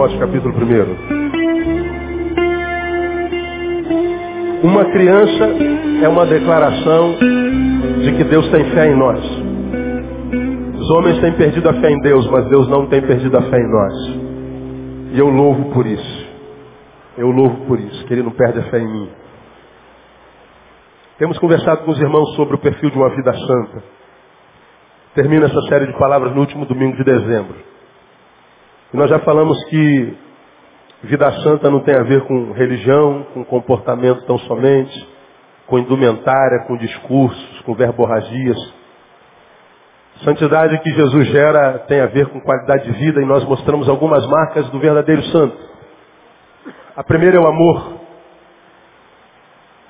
Timóteo, capítulo 1. Uma criança é uma declaração de que Deus tem fé em nós. Os homens têm perdido a fé em Deus, mas Deus não tem perdido a fé em nós. E eu louvo por isso. Eu louvo por isso, que Ele não perde a fé em mim. Temos conversado com os irmãos sobre o perfil de uma vida santa. Termina essa série de palavras no último domingo de dezembro. E nós já falamos que vida santa não tem a ver com religião, com comportamento tão somente, com indumentária, com discursos, com verborragias. Santidade que Jesus gera tem a ver com qualidade de vida e nós mostramos algumas marcas do verdadeiro santo. A primeira é o amor.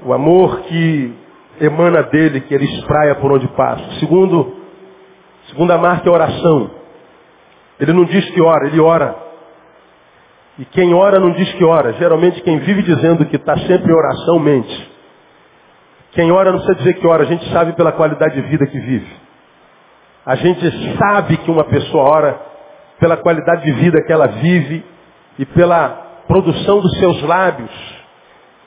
O amor que emana dele, que ele espraia por onde passa. Segundo, segunda marca é a oração. Ele não diz que ora, ele ora. E quem ora não diz que ora. Geralmente quem vive dizendo que está sempre em oração mente. Quem ora não precisa dizer que ora, a gente sabe pela qualidade de vida que vive. A gente sabe que uma pessoa ora pela qualidade de vida que ela vive e pela produção dos seus lábios,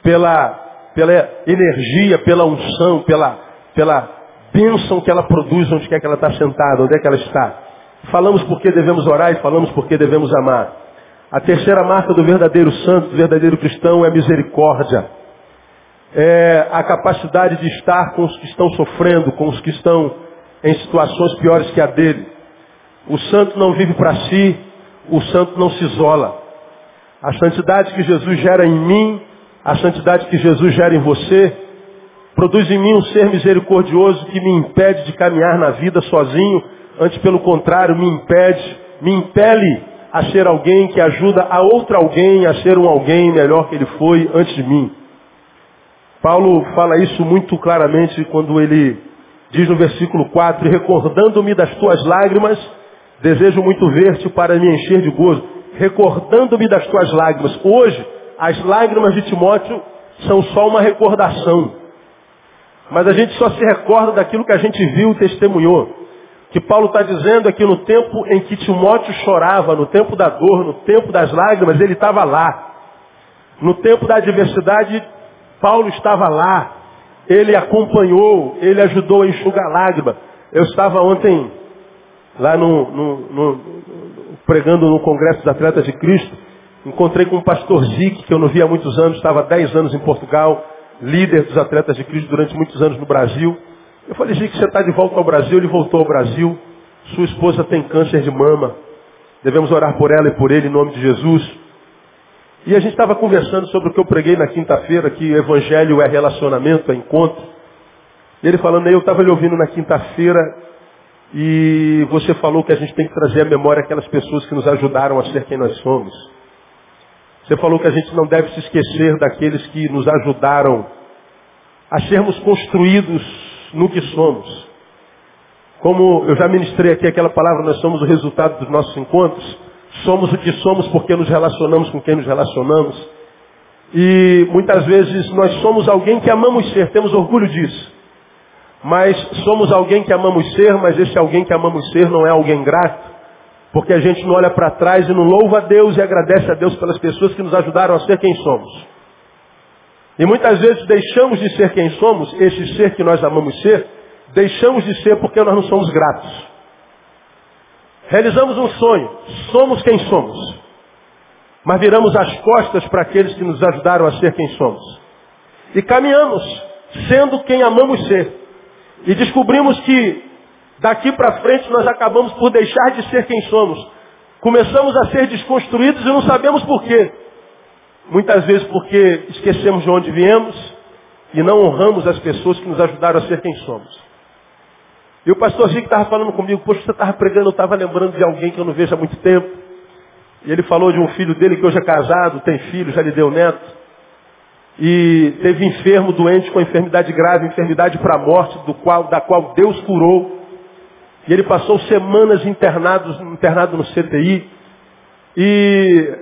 pela pela energia, pela unção, pela, pela bênção que ela produz onde quer que ela está sentada, onde é que ela está. Falamos porque devemos orar e falamos porque devemos amar. A terceira marca do verdadeiro santo, do verdadeiro cristão é a misericórdia. É a capacidade de estar com os que estão sofrendo, com os que estão em situações piores que a dele. O santo não vive para si, o santo não se isola. A santidade que Jesus gera em mim a santidade que Jesus gera em você produz em mim um ser misericordioso que me impede de caminhar na vida sozinho, antes pelo contrário, me impede, me impele a ser alguém que ajuda a outro alguém a ser um alguém melhor que ele foi antes de mim. Paulo fala isso muito claramente quando ele diz no versículo 4, recordando-me das tuas lágrimas, desejo muito ver-te para me encher de gozo. Recordando-me das tuas lágrimas. Hoje, as lágrimas de Timóteo são só uma recordação. Mas a gente só se recorda daquilo que a gente viu e testemunhou. Que Paulo está dizendo é que no tempo em que Timóteo chorava, no tempo da dor, no tempo das lágrimas, ele estava lá. No tempo da adversidade, Paulo estava lá. Ele acompanhou, ele ajudou a enxugar a lágrima. Eu estava ontem lá no, no, no, pregando no Congresso dos Atletas de Cristo. Encontrei com o pastor Zic, que eu não via há muitos anos, estava há 10 anos em Portugal, líder dos atletas de Cristo durante muitos anos no Brasil. Eu falei, Zic, você está de volta ao Brasil? Ele voltou ao Brasil. Sua esposa tem câncer de mama. Devemos orar por ela e por ele em nome de Jesus. E a gente estava conversando sobre o que eu preguei na quinta-feira, que evangelho é relacionamento, é encontro. E ele falando, eu estava lhe ouvindo na quinta-feira e você falou que a gente tem que trazer à memória aquelas pessoas que nos ajudaram a ser quem nós somos. Você falou que a gente não deve se esquecer daqueles que nos ajudaram a sermos construídos no que somos. Como eu já ministrei aqui aquela palavra, nós somos o resultado dos nossos encontros. Somos o que somos porque nos relacionamos com quem nos relacionamos. E muitas vezes nós somos alguém que amamos ser, temos orgulho disso. Mas somos alguém que amamos ser, mas esse alguém que amamos ser não é alguém grato. Porque a gente não olha para trás e não louva a Deus e agradece a Deus pelas pessoas que nos ajudaram a ser quem somos. E muitas vezes deixamos de ser quem somos, esse ser que nós amamos ser, deixamos de ser porque nós não somos gratos. Realizamos um sonho, somos quem somos. Mas viramos as costas para aqueles que nos ajudaram a ser quem somos. E caminhamos, sendo quem amamos ser. E descobrimos que Daqui para frente nós acabamos por deixar de ser quem somos. Começamos a ser desconstruídos e não sabemos por quê. Muitas vezes porque esquecemos de onde viemos e não honramos as pessoas que nos ajudaram a ser quem somos. E o pastor Zico estava falando comigo, poxa, você estava pregando, eu estava lembrando de alguém que eu não vejo há muito tempo. E ele falou de um filho dele que hoje é casado, tem filho, já lhe deu neto. E teve enfermo, doente com enfermidade grave, enfermidade para a morte, do qual, da qual Deus curou. E ele passou semanas internados, internado no CTI. E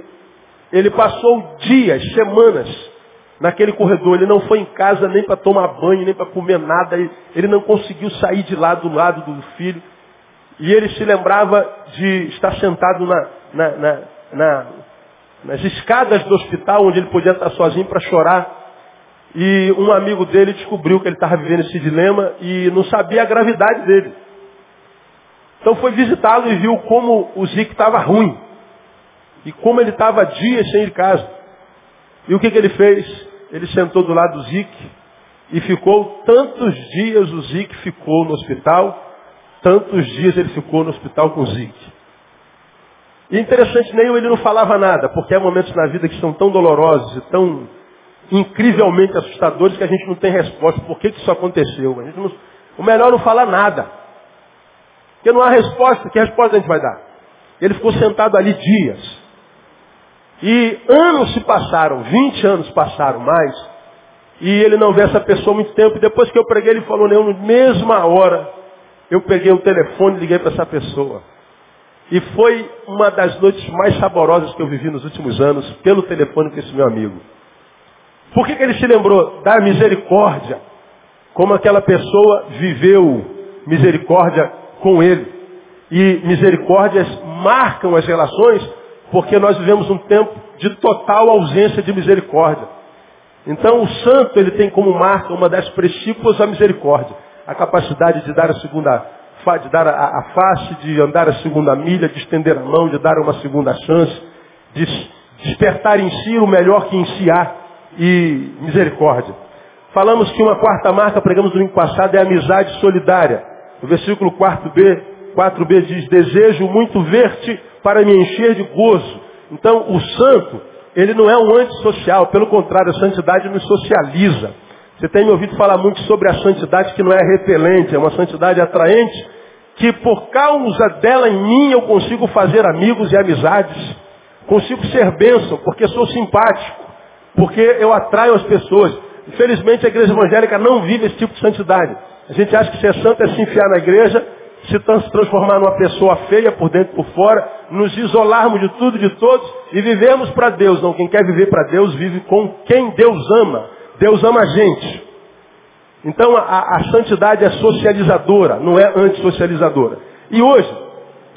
ele passou dias, semanas naquele corredor. Ele não foi em casa nem para tomar banho, nem para comer nada. Ele não conseguiu sair de lá do lado do filho. E ele se lembrava de estar sentado na, na, na, na nas escadas do hospital, onde ele podia estar sozinho para chorar. E um amigo dele descobriu que ele estava vivendo esse dilema e não sabia a gravidade dele. Então foi visitá-lo e viu como o Zic estava ruim. E como ele estava dias sem ir de casa. E o que, que ele fez? Ele sentou do lado do Zic e ficou tantos dias o Zic ficou no hospital, tantos dias ele ficou no hospital com o Zic. E interessante, nem ele não falava nada, porque há momentos na vida que são tão dolorosos e tão incrivelmente assustadores que a gente não tem resposta. Por que, que isso aconteceu? Não... o melhor é não falar nada. Porque não há resposta. Que resposta a gente vai dar? Ele ficou sentado ali dias. E anos se passaram, 20 anos passaram mais, e ele não vê essa pessoa há muito tempo. E depois que eu preguei, ele falou, na mesma hora, eu peguei o telefone e liguei para essa pessoa. E foi uma das noites mais saborosas que eu vivi nos últimos anos, pelo telefone com esse meu amigo. Por que, que ele se lembrou da misericórdia? Como aquela pessoa viveu misericórdia com ele. E misericórdias marcam as relações porque nós vivemos um tempo de total ausência de misericórdia. Então o santo ele tem como marca uma das princípios a misericórdia. A capacidade de dar a segunda de dar a, a face, de andar a segunda milha, de estender a mão, de dar uma segunda chance, de despertar em si o melhor que em si há e misericórdia. Falamos que uma quarta marca, pregamos no domingo passado, é a amizade solidária. O versículo 4b, 4b diz, desejo muito ver-te para me encher de gozo. Então, o santo, ele não é um antissocial, pelo contrário, a santidade nos socializa. Você tem me ouvido falar muito sobre a santidade que não é repelente, é uma santidade atraente, que por causa dela em mim eu consigo fazer amigos e amizades. Consigo ser bênção, porque sou simpático, porque eu atraio as pessoas. Infelizmente a igreja evangélica não vive esse tipo de santidade. A gente acha que ser santo é se enfiar na igreja, se transformar numa pessoa feia por dentro e por fora, nos isolarmos de tudo e de todos e vivemos para Deus. Não, quem quer viver para Deus vive com quem Deus ama. Deus ama a gente. Então a, a santidade é socializadora, não é antissocializadora. E hoje,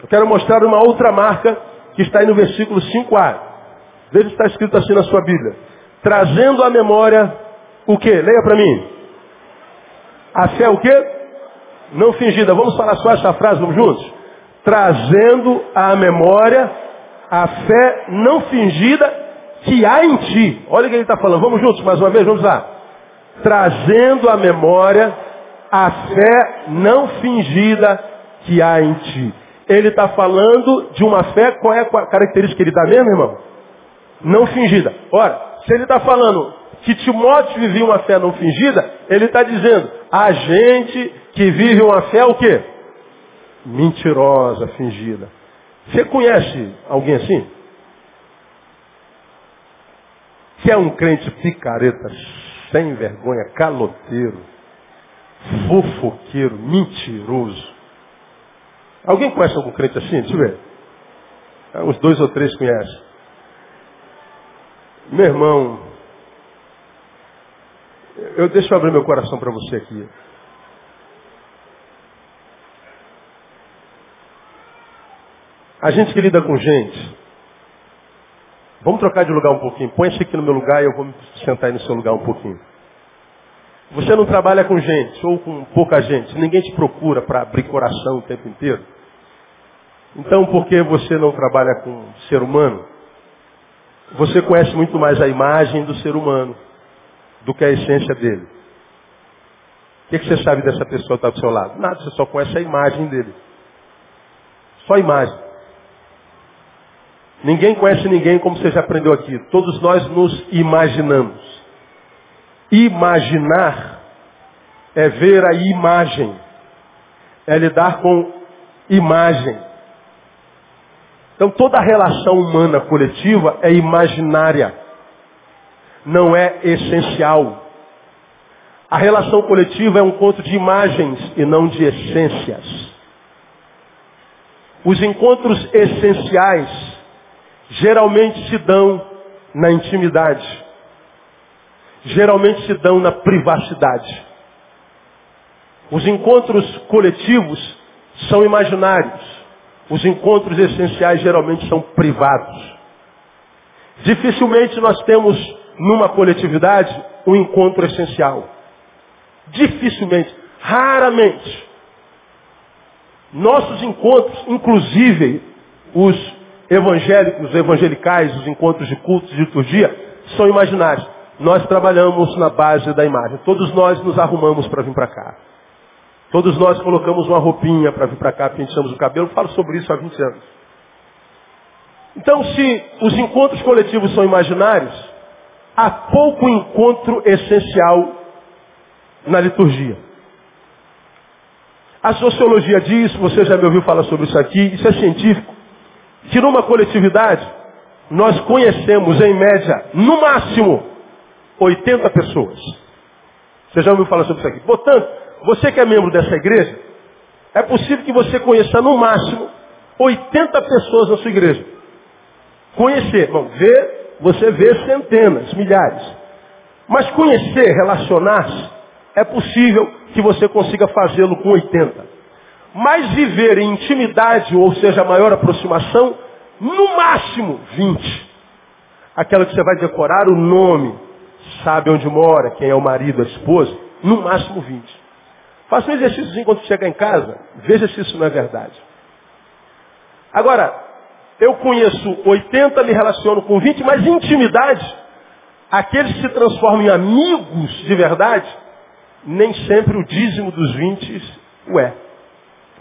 eu quero mostrar uma outra marca que está aí no versículo 5a. Veja se está escrito assim na sua Bíblia. Trazendo à memória o que? Leia para mim. A fé é o quê? Não fingida. Vamos falar só essa frase, vamos juntos? Trazendo à memória a fé não fingida que há em ti. Olha o que ele está falando. Vamos juntos mais uma vez, vamos lá. Trazendo à memória a fé não fingida que há em ti. Ele está falando de uma fé, qual é a característica que ele dá mesmo, irmão? Não fingida. Ora, se ele está falando que Timóteo vivia uma fé não fingida, ele está dizendo, a gente que vive uma fé o quê? Mentirosa, fingida. Você conhece alguém assim? Que é um crente picareta, sem vergonha, caloteiro, fofoqueiro, mentiroso. Alguém conhece algum crente assim? Deixa eu ver. Uns dois ou três conhecem. Meu irmão, eu deixo eu abrir meu coração para você aqui. A gente que lida com gente, vamos trocar de lugar um pouquinho. Põe-se aqui no meu lugar e eu vou me sentar aí no seu lugar um pouquinho. Você não trabalha com gente ou com pouca gente. Ninguém te procura para abrir coração o tempo inteiro. Então, por que você não trabalha com ser humano? Você conhece muito mais a imagem do ser humano do que a essência dele. O que, que você sabe dessa pessoa que está do seu lado? Nada, você só conhece a imagem dele. Só a imagem. Ninguém conhece ninguém como você já aprendeu aqui. Todos nós nos imaginamos. Imaginar é ver a imagem. É lidar com imagem. Então toda relação humana coletiva é imaginária não é essencial. A relação coletiva é um conto de imagens e não de essências. Os encontros essenciais geralmente se dão na intimidade. Geralmente se dão na privacidade. Os encontros coletivos são imaginários. Os encontros essenciais geralmente são privados. Dificilmente nós temos numa coletividade um encontro essencial. Dificilmente, raramente. Nossos encontros, inclusive os evangélicos, os evangelicais, os encontros de cultos de liturgia, são imaginários. Nós trabalhamos na base da imagem. Todos nós nos arrumamos para vir para cá. Todos nós colocamos uma roupinha para vir para cá, penteamos o cabelo. Falo sobre isso há 20 anos. Então, se os encontros coletivos são imaginários, há pouco encontro essencial na liturgia. A sociologia diz, você já me ouviu falar sobre isso aqui, isso é científico, que numa coletividade nós conhecemos em média, no máximo, 80 pessoas. Você já ouviu falar sobre isso aqui? Portanto, você que é membro dessa igreja, é possível que você conheça no máximo 80 pessoas na sua igreja. Conhecer, bom, ver, você vê centenas, milhares. Mas conhecer, relacionar-se, é possível que você consiga fazê-lo com 80. Mas viver em intimidade, ou seja, maior aproximação, no máximo 20. Aquela que você vai decorar o nome, sabe onde mora, quem é o marido, a esposa, no máximo 20. Faça um exercício enquanto chegar em casa, veja se isso não é verdade. Agora, eu conheço 80, me relaciono com 20, mas intimidade, aqueles que se transformam em amigos de verdade, nem sempre o dízimo dos 20 o é.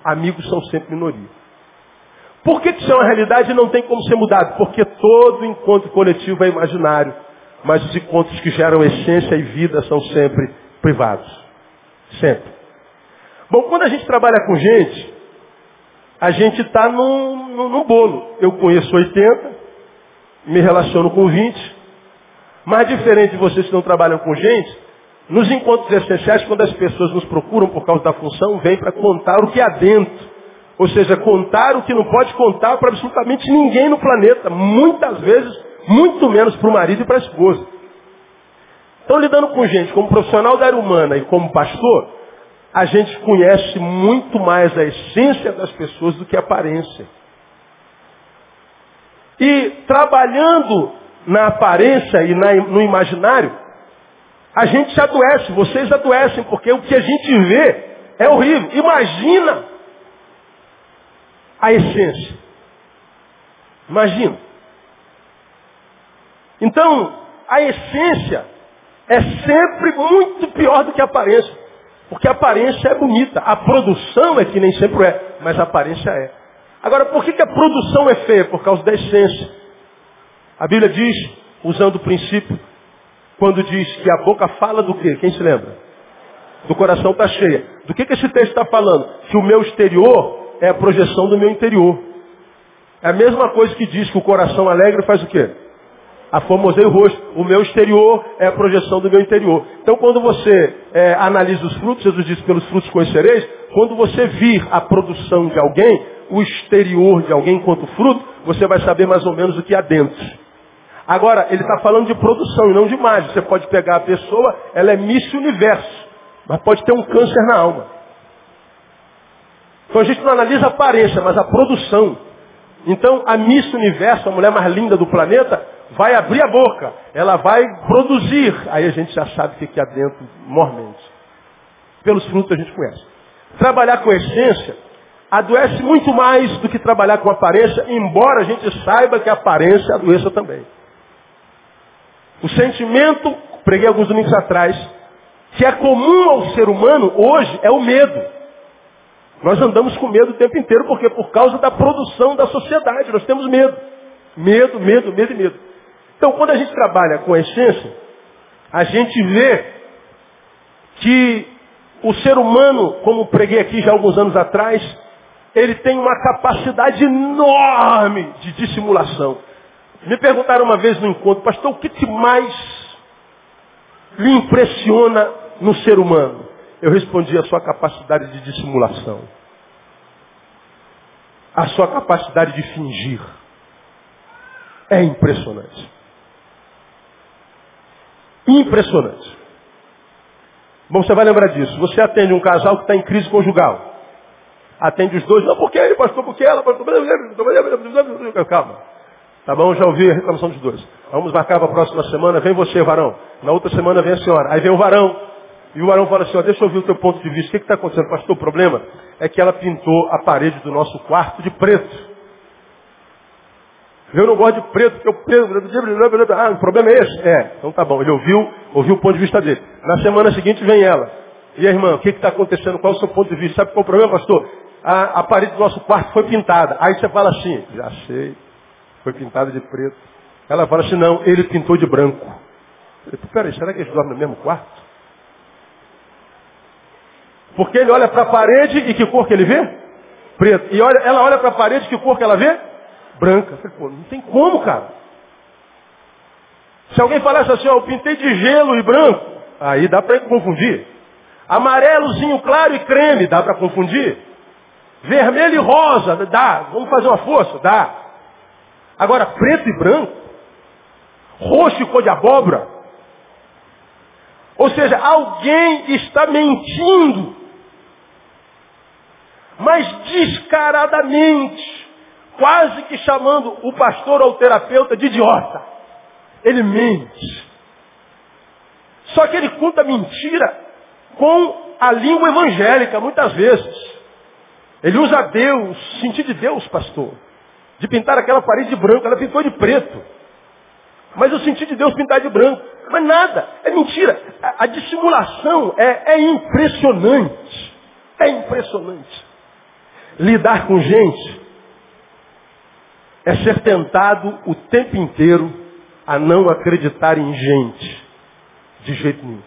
Amigos são sempre minoria. Por que, isso é uma realidade e não tem como ser mudado? Porque todo encontro coletivo é imaginário, mas os encontros que geram essência e vida são sempre privados. Sempre. Bom, quando a gente trabalha com gente, a gente está num, num, bolo. Eu conheço 80, me relaciono com 20, mas diferente de vocês que não trabalham com gente, nos encontros essenciais, quando as pessoas nos procuram por causa da função, vem para contar o que há dentro. Ou seja, contar o que não pode contar para absolutamente ninguém no planeta. Muitas vezes, muito menos para o marido e para a esposa. Então, lidando com gente como profissional da área humana e como pastor, a gente conhece muito mais a essência das pessoas do que a aparência. E trabalhando na aparência e na, no imaginário, a gente se adoece, vocês adoecem, porque o que a gente vê é horrível. Imagina a essência. Imagina. Então, a essência é sempre muito pior do que a aparência. Porque a aparência é bonita. A produção é que nem sempre é, mas a aparência é. Agora, por que, que a produção é feia? Por causa da essência. A Bíblia diz, usando o princípio quando diz que a boca fala do quê? Quem se lembra? Do coração está cheia. Do que, que esse texto está falando? Que o meu exterior é a projeção do meu interior. É a mesma coisa que diz que o coração alegre faz o quê? Aformosei o rosto. O meu exterior é a projeção do meu interior. Então quando você é, analisa os frutos, Jesus diz pelos frutos conhecereis, quando você vir a produção de alguém, o exterior de alguém enquanto fruto, você vai saber mais ou menos o que há dentro. Agora, ele está falando de produção e não de imagem. Você pode pegar a pessoa, ela é Miss Universo, mas pode ter um câncer na alma. Então a gente não analisa a aparência, mas a produção. Então a Miss Universo, a mulher mais linda do planeta, vai abrir a boca, ela vai produzir. Aí a gente já sabe o que há dentro mormente. Pelos frutos a gente conhece. Trabalhar com essência adoece muito mais do que trabalhar com aparência, embora a gente saiba que a aparência adoeça também. O sentimento, preguei alguns domingos atrás, que é comum ao ser humano hoje é o medo. Nós andamos com medo o tempo inteiro porque por causa da produção da sociedade, nós temos medo. Medo, medo, medo e medo. Então, quando a gente trabalha com a essência, a gente vê que o ser humano, como preguei aqui já alguns anos atrás, ele tem uma capacidade enorme de dissimulação. Me perguntaram uma vez no encontro, pastor, o que, que mais lhe impressiona no ser humano? Eu respondi a sua capacidade de dissimulação. A sua capacidade de fingir. É impressionante. Impressionante. Bom, você vai lembrar disso. Você atende um casal que está em crise conjugal. atende os dois. Não, porque ele, pastor, porque ela, pastor. Calma. Tá bom, já ouvi a reclamação dos dois. Vamos marcar para a próxima semana, vem você, varão. Na outra semana vem a senhora. Aí vem o varão. E o varão fala assim, ó, deixa eu ouvir o teu ponto de vista. O que está acontecendo? Pastor, o problema é que ela pintou a parede do nosso quarto de preto. Eu não gosto de preto, porque o preto. Ah, o problema é esse? É. Então tá bom. Ele ouviu, ouviu o ponto de vista dele. Na semana seguinte vem ela. E a irmã, o que está acontecendo? Qual é o seu ponto de vista? Sabe qual é o problema, pastor? A, a parede do nosso quarto foi pintada. Aí você fala assim, já sei, foi pintada de preto. Ela fala assim, não, ele pintou de branco. Eu falei, peraí, será que eles dormem no mesmo quarto? Porque ele olha para a parede e que cor que ele vê? Preto. E olha, ela olha para a parede, que cor que ela vê? Branca. Eu falei, pô, não tem como, cara. Se alguém falasse assim, ó, eu pintei de gelo e branco, aí dá para confundir. Amarelozinho claro e creme, dá para confundir. Vermelho e rosa, dá. Vamos fazer uma força, dá. Agora, preto e branco, roxo e cor de abóbora. Ou seja, alguém está mentindo mas descaradamente, quase que chamando o pastor ou o terapeuta de idiota. Ele mente. Só que ele conta mentira com a língua evangélica, muitas vezes. Ele usa Deus, sentido de Deus, pastor. De pintar aquela parede de branco, ela pintou de preto. Mas o sentido de Deus pintar de branco. Mas nada, é mentira. A, a dissimulação é, é impressionante. É impressionante. Lidar com gente é ser tentado o tempo inteiro a não acreditar em gente. De jeito nenhum.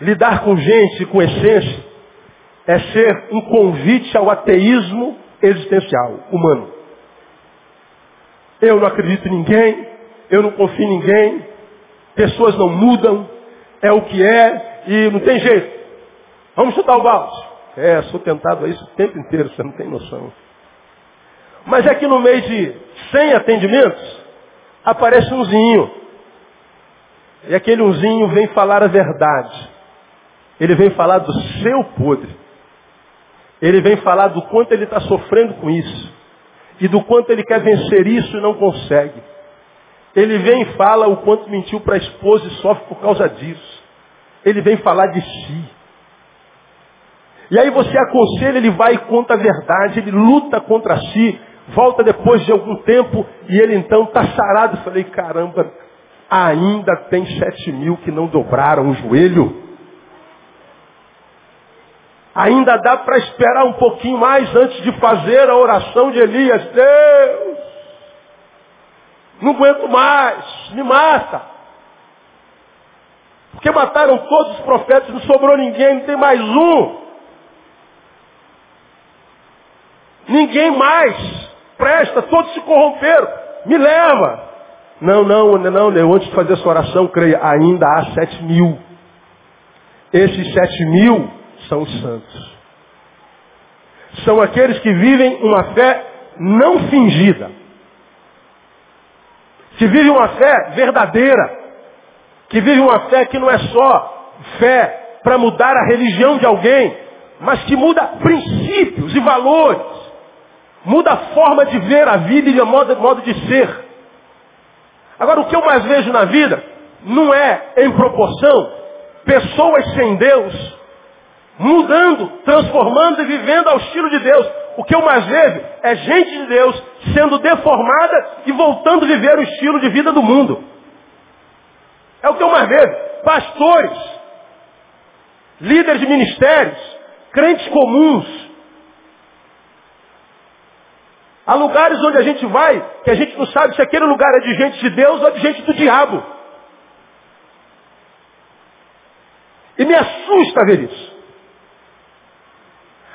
Lidar com gente com essência é ser um convite ao ateísmo existencial, humano. Eu não acredito em ninguém, eu não confio em ninguém, pessoas não mudam, é o que é e não tem jeito. Vamos chutar o balde. É, sou tentado a isso o tempo inteiro, você não tem noção. Mas é que no mês de 100 atendimentos, aparece umzinho. E aquele umzinho vem falar a verdade. Ele vem falar do seu podre. Ele vem falar do quanto ele está sofrendo com isso. E do quanto ele quer vencer isso e não consegue. Ele vem e fala o quanto mentiu para a esposa e sofre por causa disso. Ele vem falar de si. E aí você aconselha, ele vai e conta a verdade, ele luta contra si, volta depois de algum tempo e ele então está sarado. Eu falei, caramba, ainda tem sete mil que não dobraram o joelho. Ainda dá para esperar um pouquinho mais antes de fazer a oração de Elias. Deus, não aguento mais, me mata. Porque mataram todos os profetas, não sobrou ninguém, não tem mais um. Ninguém mais presta, todos se corromperam. Me leva. Não, não, não, não. Antes de fazer essa oração, creia, ainda há sete mil. Esses sete mil são os santos. São aqueles que vivem uma fé não fingida. Que vivem uma fé verdadeira. Que vivem uma fé que não é só fé para mudar a religião de alguém, mas que muda princípios e valores. Muda a forma de ver a vida e o modo, modo de ser. Agora, o que eu mais vejo na vida não é, em proporção, pessoas sem Deus mudando, transformando e vivendo ao estilo de Deus. O que eu mais vejo é gente de Deus sendo deformada e voltando a viver o estilo de vida do mundo. É o que eu mais vejo. Pastores, líderes de ministérios, crentes comuns, Há lugares onde a gente vai que a gente não sabe se aquele lugar é de gente de Deus ou de gente do diabo. E me assusta ver isso.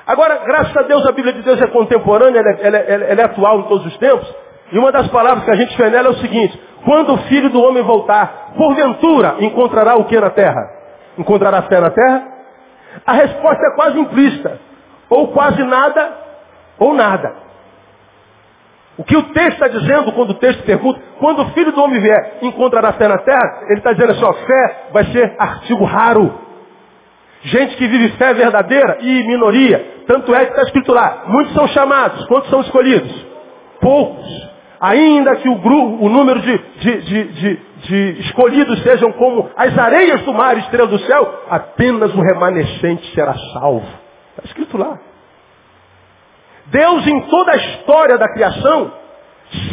Agora, graças a Deus, a Bíblia de Deus é contemporânea, ela é, ela, é, ela é, atual em todos os tempos. E uma das palavras que a gente vê nela é o seguinte: quando o filho do homem voltar, porventura encontrará o que na terra? Encontrará fé na terra? A resposta é quase implícita: ou quase nada, ou nada. O que o texto está dizendo quando o texto pergunta, quando o filho do homem vier, encontrará fé na terra, ele está dizendo assim, ó, fé vai ser artigo raro. Gente que vive fé verdadeira e minoria. Tanto é que está escrito lá, muitos são chamados, quantos são escolhidos? Poucos. Ainda que o, grupo, o número de, de, de, de, escolhidos sejam como as areias do mar, estrelas do céu, apenas o remanescente será salvo. Está escrito lá. Deus, em toda a história da criação,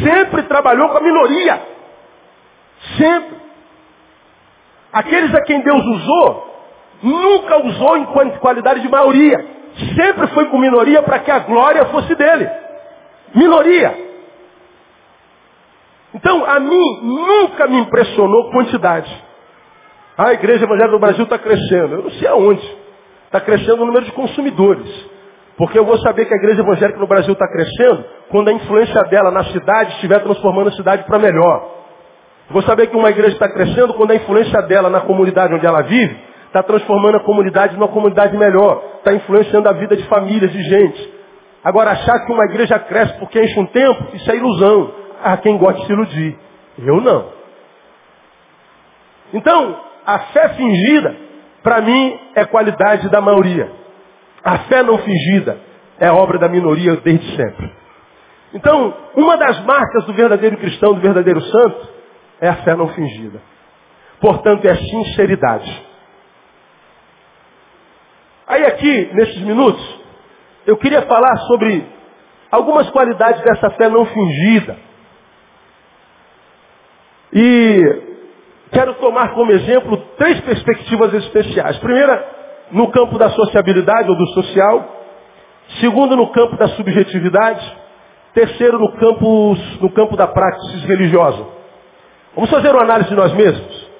sempre trabalhou com a minoria. Sempre. Aqueles a quem Deus usou, nunca usou em qualidade de maioria. Sempre foi com minoria para que a glória fosse dele. Minoria. Então, a mim nunca me impressionou quantidade. A igreja evangélica do Brasil está crescendo. Eu não sei aonde. Está crescendo o número de consumidores. Porque eu vou saber que a igreja evangélica no Brasil está crescendo quando a influência dela na cidade estiver transformando a cidade para melhor. Vou saber que uma igreja está crescendo quando a influência dela na comunidade onde ela vive está transformando a comunidade numa comunidade melhor. Está influenciando a vida de famílias, de gente. Agora, achar que uma igreja cresce porque enche um tempo, isso é ilusão. Há quem gosta de se iludir. Eu não. Então, a fé fingida, para mim, é qualidade da maioria. A fé não fingida é obra da minoria desde sempre. Então, uma das marcas do verdadeiro cristão, do verdadeiro santo, é a fé não fingida. Portanto, é sinceridade. Aí aqui, nesses minutos, eu queria falar sobre algumas qualidades dessa fé não fingida. E quero tomar como exemplo três perspectivas especiais. Primeira, no campo da sociabilidade ou do social. Segundo, no campo da subjetividade. Terceiro, no campo, no campo da prática religiosa. Vamos fazer uma análise de nós mesmos.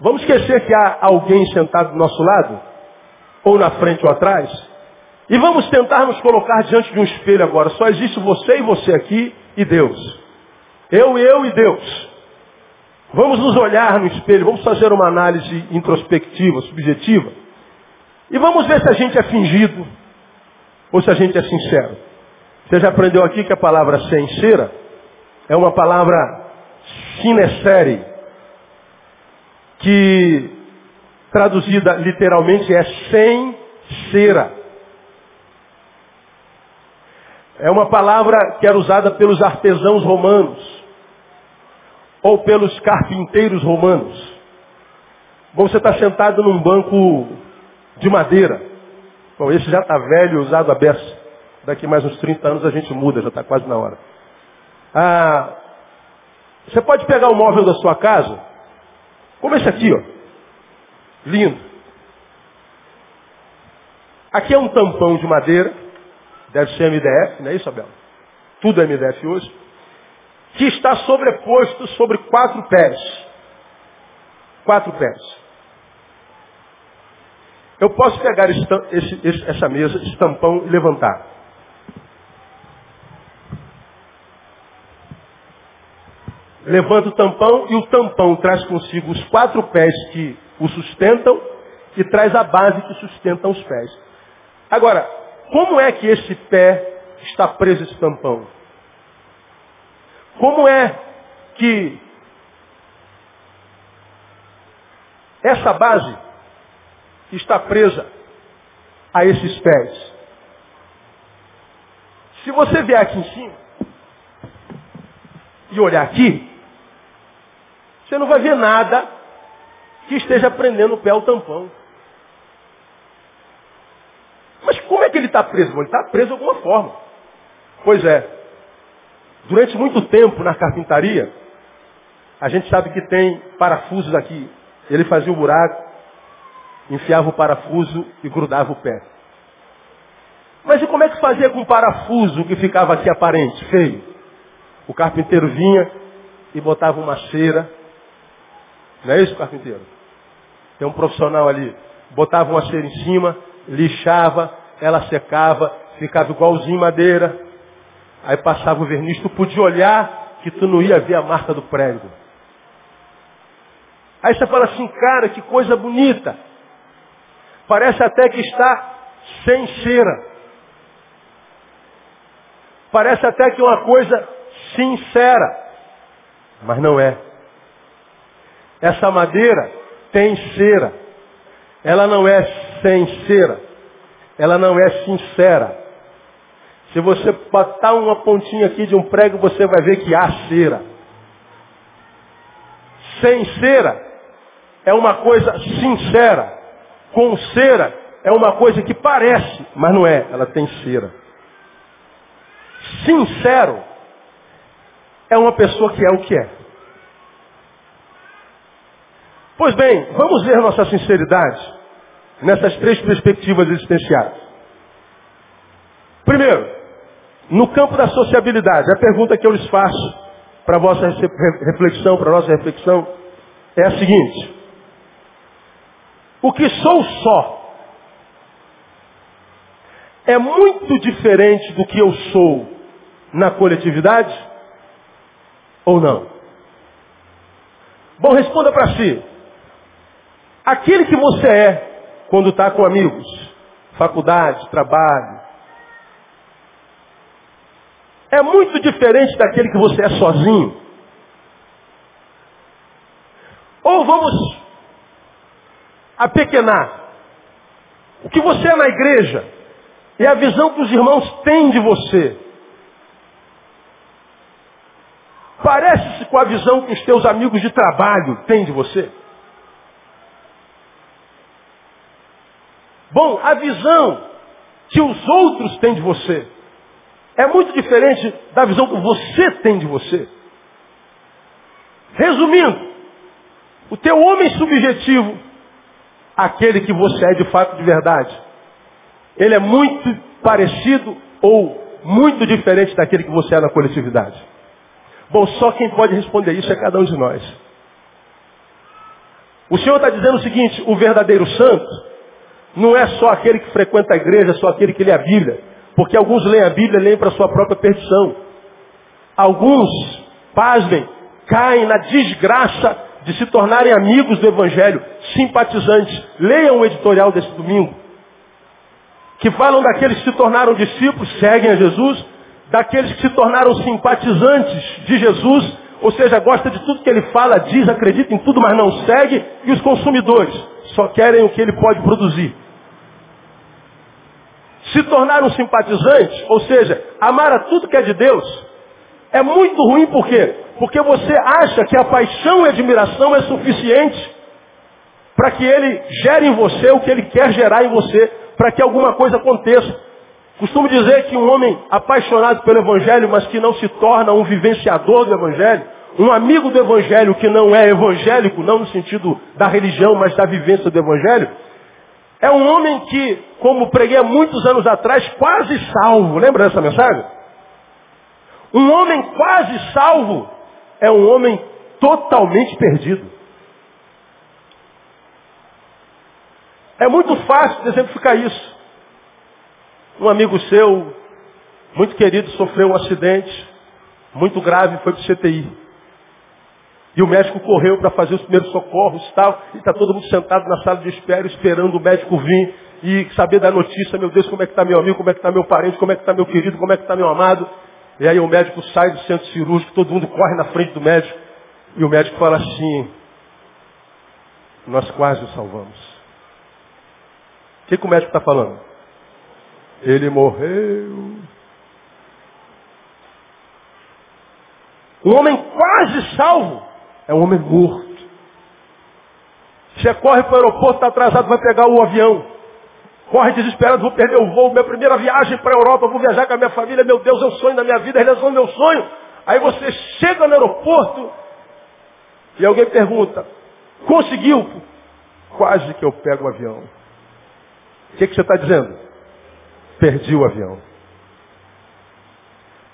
Vamos esquecer que há alguém sentado do nosso lado, ou na frente ou atrás, e vamos tentar nos colocar diante de um espelho agora. Só existe você e você aqui e Deus. Eu, eu e Deus. Vamos nos olhar no espelho, vamos fazer uma análise introspectiva, subjetiva. E vamos ver se a gente é fingido ou se a gente é sincero. Você já aprendeu aqui que a palavra sincera é uma palavra sinesere, que traduzida literalmente é sem cera. É uma palavra que era usada pelos artesãos romanos ou pelos carpinteiros romanos. Bom, você está sentado num banco de madeira. Bom, esse já está velho, usado a beça. Daqui mais uns 30 anos a gente muda, já está quase na hora. Ah, você pode pegar o móvel da sua casa, como esse aqui, ó. Lindo. Aqui é um tampão de madeira, deve ser MDF, não é isso, Abel? Tudo é MDF hoje que está sobreposto sobre quatro pés. Quatro pés. Eu posso pegar esse, esse, essa mesa, esse tampão e levantar. Levanta o tampão e o tampão traz consigo os quatro pés que o sustentam e traz a base que sustenta os pés. Agora, como é que esse pé está preso esse tampão? Como é que essa base está presa a esses pés? Se você vier aqui em cima e olhar aqui, você não vai ver nada que esteja prendendo o pé ao tampão. Mas como é que ele está preso? Ele está preso de alguma forma. Pois é, Durante muito tempo na carpintaria, a gente sabe que tem parafusos aqui. Ele fazia o buraco, enfiava o parafuso e grudava o pé. Mas e como é que fazia com o parafuso que ficava aqui aparente, feio? O carpinteiro vinha e botava uma cera. Não é isso, carpinteiro? Tem um profissional ali. Botava uma cera em cima, lixava, ela secava, ficava igualzinho madeira, Aí passava o verniz, tu podia olhar que tu não ia ver a marca do prego. Aí você fala assim, cara, que coisa bonita. Parece até que está sem cera. Parece até que é uma coisa sincera. Mas não é. Essa madeira tem cera. ela não é sincera, ela não é sincera. Se você botar uma pontinha aqui de um prego, você vai ver que há cera. Sem cera é uma coisa sincera. Com cera é uma coisa que parece, mas não é, ela tem cera. Sincero é uma pessoa que é o que é. Pois bem, vamos ver nossa sinceridade nessas três perspectivas existenciais. Primeiro, no campo da sociabilidade, a pergunta que eu lhes faço para vossa reflexão, para nossa reflexão, é a seguinte. O que sou só é muito diferente do que eu sou na coletividade ou não? Bom, responda para si. Aquele que você é quando está com amigos, faculdade, trabalho, é muito diferente daquele que você é sozinho. Ou vamos apequenar. O que você é na igreja e a visão que os irmãos têm de você. Parece-se com a visão que os teus amigos de trabalho têm de você. Bom, a visão que os outros têm de você é muito diferente da visão que você tem de você. Resumindo, o teu homem subjetivo, aquele que você é de fato de verdade, ele é muito parecido ou muito diferente daquele que você é na coletividade. Bom, só quem pode responder isso é cada um de nós. O Senhor está dizendo o seguinte, o verdadeiro santo não é só aquele que frequenta a igreja, só aquele que lê a Bíblia. Porque alguns leem a Bíblia e leem para sua própria perdição. Alguns, pasmem, caem na desgraça de se tornarem amigos do Evangelho, simpatizantes. Leiam o editorial desse domingo. Que falam daqueles que se tornaram discípulos, seguem a Jesus, daqueles que se tornaram simpatizantes de Jesus, ou seja, gosta de tudo que ele fala, diz, acredita em tudo, mas não segue, e os consumidores só querem o que ele pode produzir se tornar um simpatizante, ou seja, amar a tudo que é de Deus, é muito ruim por quê? Porque você acha que a paixão e a admiração é suficiente para que ele gere em você o que ele quer gerar em você, para que alguma coisa aconteça. Costumo dizer que um homem apaixonado pelo Evangelho, mas que não se torna um vivenciador do Evangelho, um amigo do Evangelho que não é evangélico, não no sentido da religião, mas da vivência do Evangelho, é um homem que, como preguei há muitos anos atrás, quase salvo. Lembra dessa mensagem? Um homem quase salvo é um homem totalmente perdido. É muito fácil exemplificar isso. Um amigo seu, muito querido, sofreu um acidente muito grave foi para o CTI. E o médico correu para fazer os primeiros socorros e tal. E está todo mundo sentado na sala de espera, esperando o médico vir e saber da notícia, meu Deus, como é que está meu amigo, como é que está meu parente, como é que está meu querido, como é que está meu amado. E aí o médico sai do centro cirúrgico, todo mundo corre na frente do médico. E o médico fala assim, nós quase o salvamos. O que, que o médico está falando? Ele morreu. Um homem quase salvo é um homem morto. Você corre para o aeroporto, está atrasado, vai pegar o avião. Corre desesperado, vou perder o voo, minha primeira viagem para a Europa, vou viajar com a minha família, meu Deus, é o sonho da minha vida, a realização do meu sonho. Aí você chega no aeroporto e alguém pergunta, conseguiu? Quase que eu pego o avião. O que, que você está dizendo? Perdi o avião.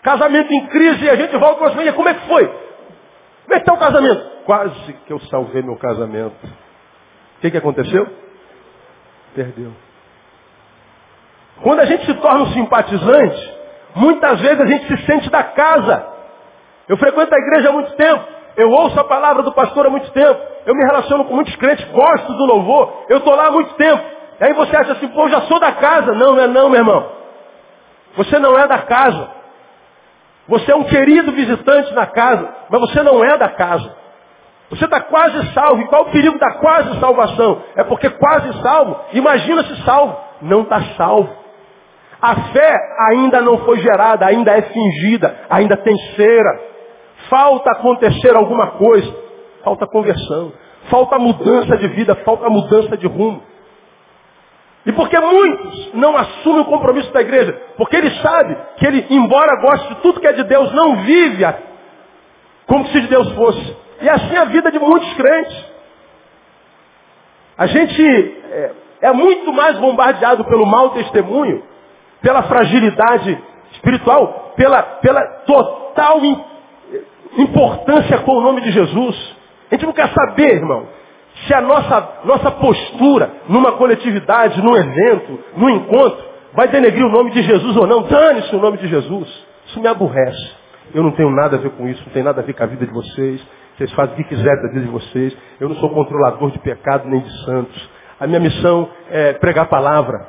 Casamento em crise e a gente volta para a família, como é que foi? Como é que está o casamento? Quase que eu salvei meu casamento. O que, que aconteceu? Perdeu. Quando a gente se torna um simpatizante, muitas vezes a gente se sente da casa. Eu frequento a igreja há muito tempo. Eu ouço a palavra do pastor há muito tempo. Eu me relaciono com muitos crentes, gosto do louvor. Eu estou lá há muito tempo. E aí você acha assim, pô, eu já sou da casa. Não, não é não, meu irmão. Você não é da casa. Você é um querido visitante na casa, mas você não é da casa. Você está quase salvo. E qual o perigo da quase salvação? É porque quase salvo, imagina-se salvo. Não está salvo. A fé ainda não foi gerada, ainda é fingida, ainda tem cera. Falta acontecer alguma coisa. Falta conversão. Falta mudança de vida, falta mudança de rumo. E porque muitos não assumem o compromisso da igreja, porque ele sabe que ele, embora goste de tudo que é de Deus, não vive como se de Deus fosse. E assim a vida de muitos crentes. A gente é, é muito mais bombardeado pelo mau testemunho, pela fragilidade espiritual, pela, pela total importância com o nome de Jesus. A gente não quer saber, irmão, se a nossa, nossa postura numa coletividade, num evento, num encontro, vai denegrir o nome de Jesus ou não. Dane-se o nome de Jesus. Isso me aborrece. Eu não tenho nada a ver com isso, não tem nada a ver com a vida de vocês. Vocês fazem o que quiserem da vida de vocês. Eu não sou controlador de pecado nem de santos. A minha missão é pregar a palavra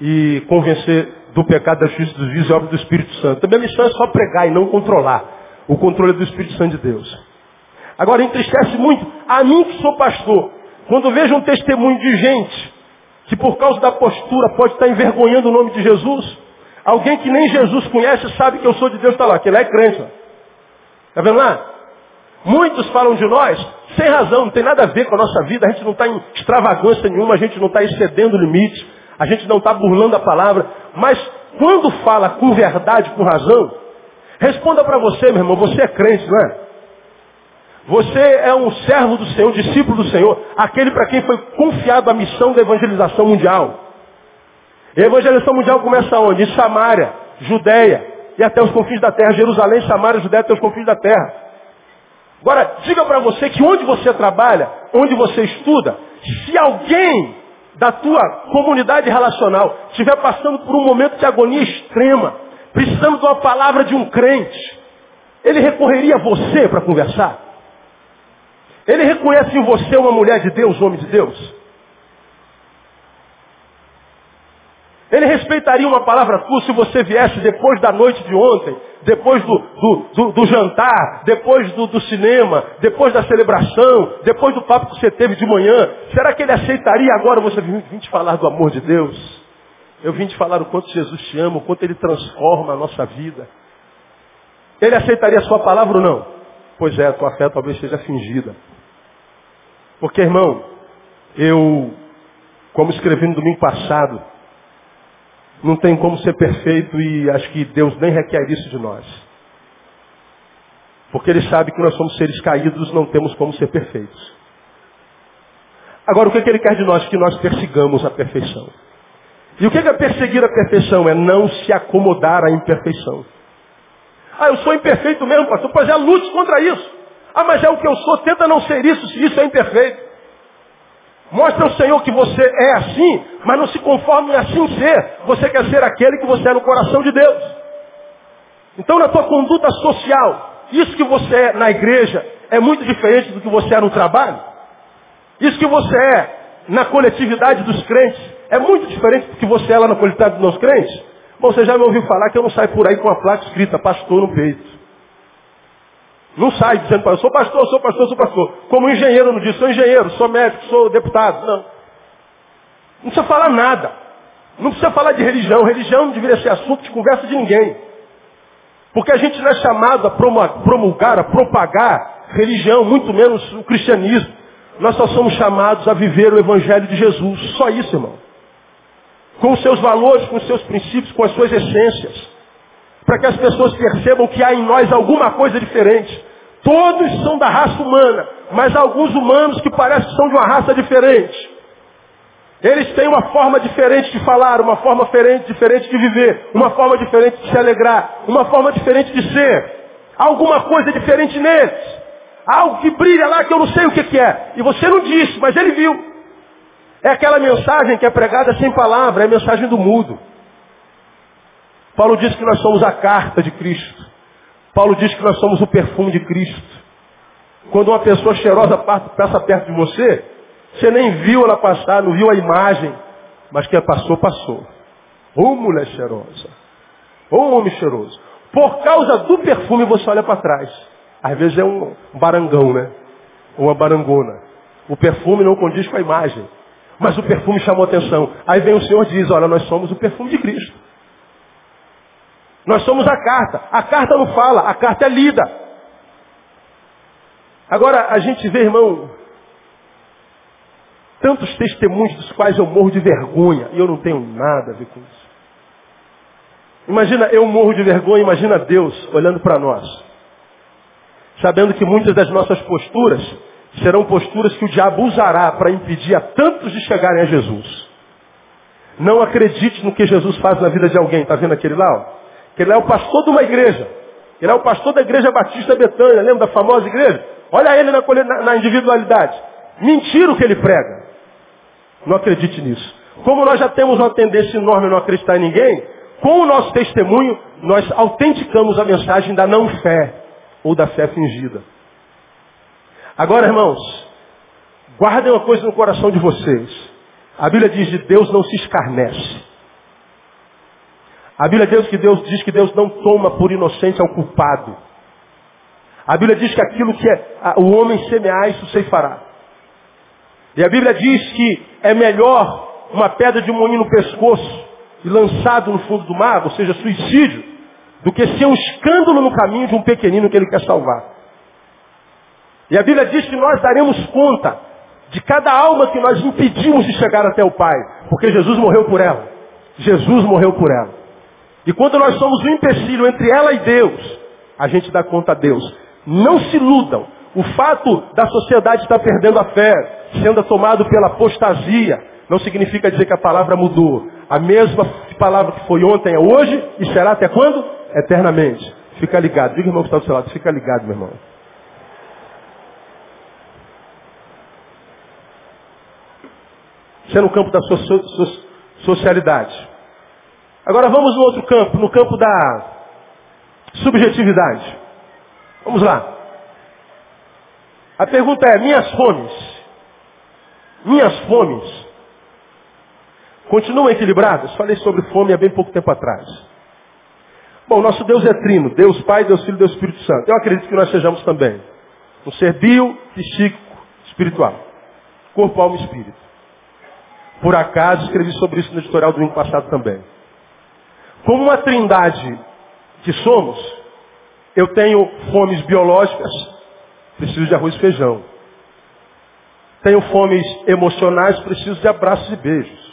e convencer do pecado, da justiça, dos juízo e obra do Espírito Santo. A minha missão é só pregar e não controlar. O controle do Espírito Santo de Deus. Agora entristece muito a mim que sou pastor. Quando vejo um testemunho de gente que por causa da postura pode estar envergonhando o nome de Jesus, alguém que nem Jesus conhece sabe que eu sou de Deus, está lá, que ele é crente. Está vendo lá? Muitos falam de nós sem razão, não tem nada a ver com a nossa vida, a gente não está em extravagância nenhuma, a gente não está excedendo o limite, a gente não está burlando a palavra, mas quando fala com verdade, com razão, responda para você, meu irmão, você é crente, não é? Você é um servo do Senhor, um discípulo do Senhor, aquele para quem foi confiado a missão da evangelização mundial. E a evangelização mundial começa onde? Em Samaria, Judéia e até os confins da terra. Jerusalém, Samaria, Judéia até os confins da terra. Agora, diga para você que onde você trabalha, onde você estuda, se alguém da tua comunidade relacional estiver passando por um momento de agonia extrema, precisando de uma palavra de um crente, ele recorreria a você para conversar? Ele reconhece em você uma mulher de Deus, homem de Deus? Ele respeitaria uma palavra tua se você viesse depois da noite de ontem, depois do, do, do, do jantar, depois do, cinema, depois da celebração, depois do papo que você teve de manhã. Será que ele aceitaria agora você vir, te falar do amor de Deus? Eu vim te falar o quanto Jesus te ama, o quanto ele transforma a nossa vida. Ele aceitaria a sua palavra ou não? Pois é, a tua fé talvez seja fingida. Porque, irmão, eu, como escrevi no domingo passado, não tem como ser perfeito e acho que Deus nem requer isso de nós. Porque Ele sabe que nós somos seres caídos, não temos como ser perfeitos. Agora, o que, é que Ele quer de nós? Que nós persigamos a perfeição. E o que é perseguir a perfeição? É não se acomodar à imperfeição. Ah, eu sou imperfeito mesmo, pastor. Pois é, lute contra isso. Ah, mas é o que eu sou, tenta não ser isso, se isso é imperfeito. Mostra ao Senhor que você é assim, mas não se conforme em assim ser. Você quer ser aquele que você é no coração de Deus. Então na tua conduta social, isso que você é na igreja é muito diferente do que você é no trabalho. Isso que você é na coletividade dos crentes é muito diferente do que você é lá na coletividade dos crentes. Bom, você já me ouviu falar que eu não saio por aí com a placa escrita pastor no peito. Não sai dizendo, eu sou pastor, sou pastor, sou pastor. Como engenheiro não diz, sou engenheiro, sou médico, sou deputado. Não. Não precisa falar nada. Não precisa falar de religião. Religião não deveria ser assunto de conversa de ninguém. Porque a gente não é chamado a promulgar, a propagar religião, muito menos o cristianismo. Nós só somos chamados a viver o Evangelho de Jesus. Só isso, irmão. Com os seus valores, com os seus princípios, com as suas essências para que as pessoas percebam que há em nós alguma coisa diferente. Todos são da raça humana, mas alguns humanos que parecem que são de uma raça diferente. Eles têm uma forma diferente de falar, uma forma diferente, diferente de viver, uma forma diferente de se alegrar, uma forma diferente de ser. Alguma coisa diferente neles. Algo que brilha lá que eu não sei o que, que é. E você não disse, mas ele viu. É aquela mensagem que é pregada sem palavra, é a mensagem do mudo. Paulo diz que nós somos a carta de Cristo. Paulo diz que nós somos o perfume de Cristo. Quando uma pessoa cheirosa passa perto de você, você nem viu ela passar, não viu a imagem, mas que passou, passou. Ô mulher cheirosa. Ô homem cheiroso. Por causa do perfume você olha para trás. Às vezes é um barangão, né? ou uma barangona. O perfume não condiz com a imagem. Mas o perfume chamou atenção. Aí vem o Senhor e diz, olha, nós somos o perfume de Cristo. Nós somos a carta. A carta não fala, a carta é lida. Agora, a gente vê, irmão, tantos testemunhos dos quais eu morro de vergonha. E eu não tenho nada a ver com isso. Imagina, eu morro de vergonha, imagina Deus olhando para nós. Sabendo que muitas das nossas posturas serão posturas que o diabo usará para impedir a tantos de chegarem a Jesus. Não acredite no que Jesus faz na vida de alguém. Está vendo aquele lá? Ele é o pastor de uma igreja. Ele é o pastor da igreja Batista Betânia. Lembra da famosa igreja? Olha ele na, na individualidade. Mentira o que ele prega. Não acredite nisso. Como nós já temos uma tendência enorme a não acreditar em ninguém, com o nosso testemunho, nós autenticamos a mensagem da não fé ou da fé fingida. Agora, irmãos, guardem uma coisa no coração de vocês. A Bíblia diz de Deus não se escarnece. A Bíblia diz que Deus diz que Deus não toma por inocente ao culpado. A Bíblia diz que aquilo que é, o homem semear, isso fará. E a Bíblia diz que é melhor uma pedra de moinho no pescoço e lançado no fundo do mar, ou seja, suicídio, do que ser um escândalo no caminho de um pequenino que ele quer salvar. E a Bíblia diz que nós daremos conta de cada alma que nós impedimos de chegar até o Pai, porque Jesus morreu por ela. Jesus morreu por ela. E quando nós somos um empecilho entre ela e Deus, a gente dá conta a Deus. Não se iludam. O fato da sociedade estar perdendo a fé, sendo tomado pela apostasia, não significa dizer que a palavra mudou. A mesma palavra que foi ontem é hoje e será até quando? Eternamente. Fica ligado. Diga, irmão que está do seu lado. Fica ligado, meu irmão. Isso é no campo da so so socialidade. Agora vamos no outro campo, no campo da subjetividade. Vamos lá. A pergunta é, minhas fomes, minhas fomes Continuam equilibradas? Falei sobre fome há bem pouco tempo atrás. Bom, nosso Deus é trino. Deus Pai, Deus Filho, Deus Espírito Santo. Eu acredito que nós sejamos também. Um ser bio, psíquico, espiritual. Corpo, alma e espírito. Por acaso, escrevi sobre isso no editorial do domingo passado também. Como uma trindade que somos, eu tenho fomes biológicas, preciso de arroz e feijão. Tenho fomes emocionais, preciso de abraços e beijos.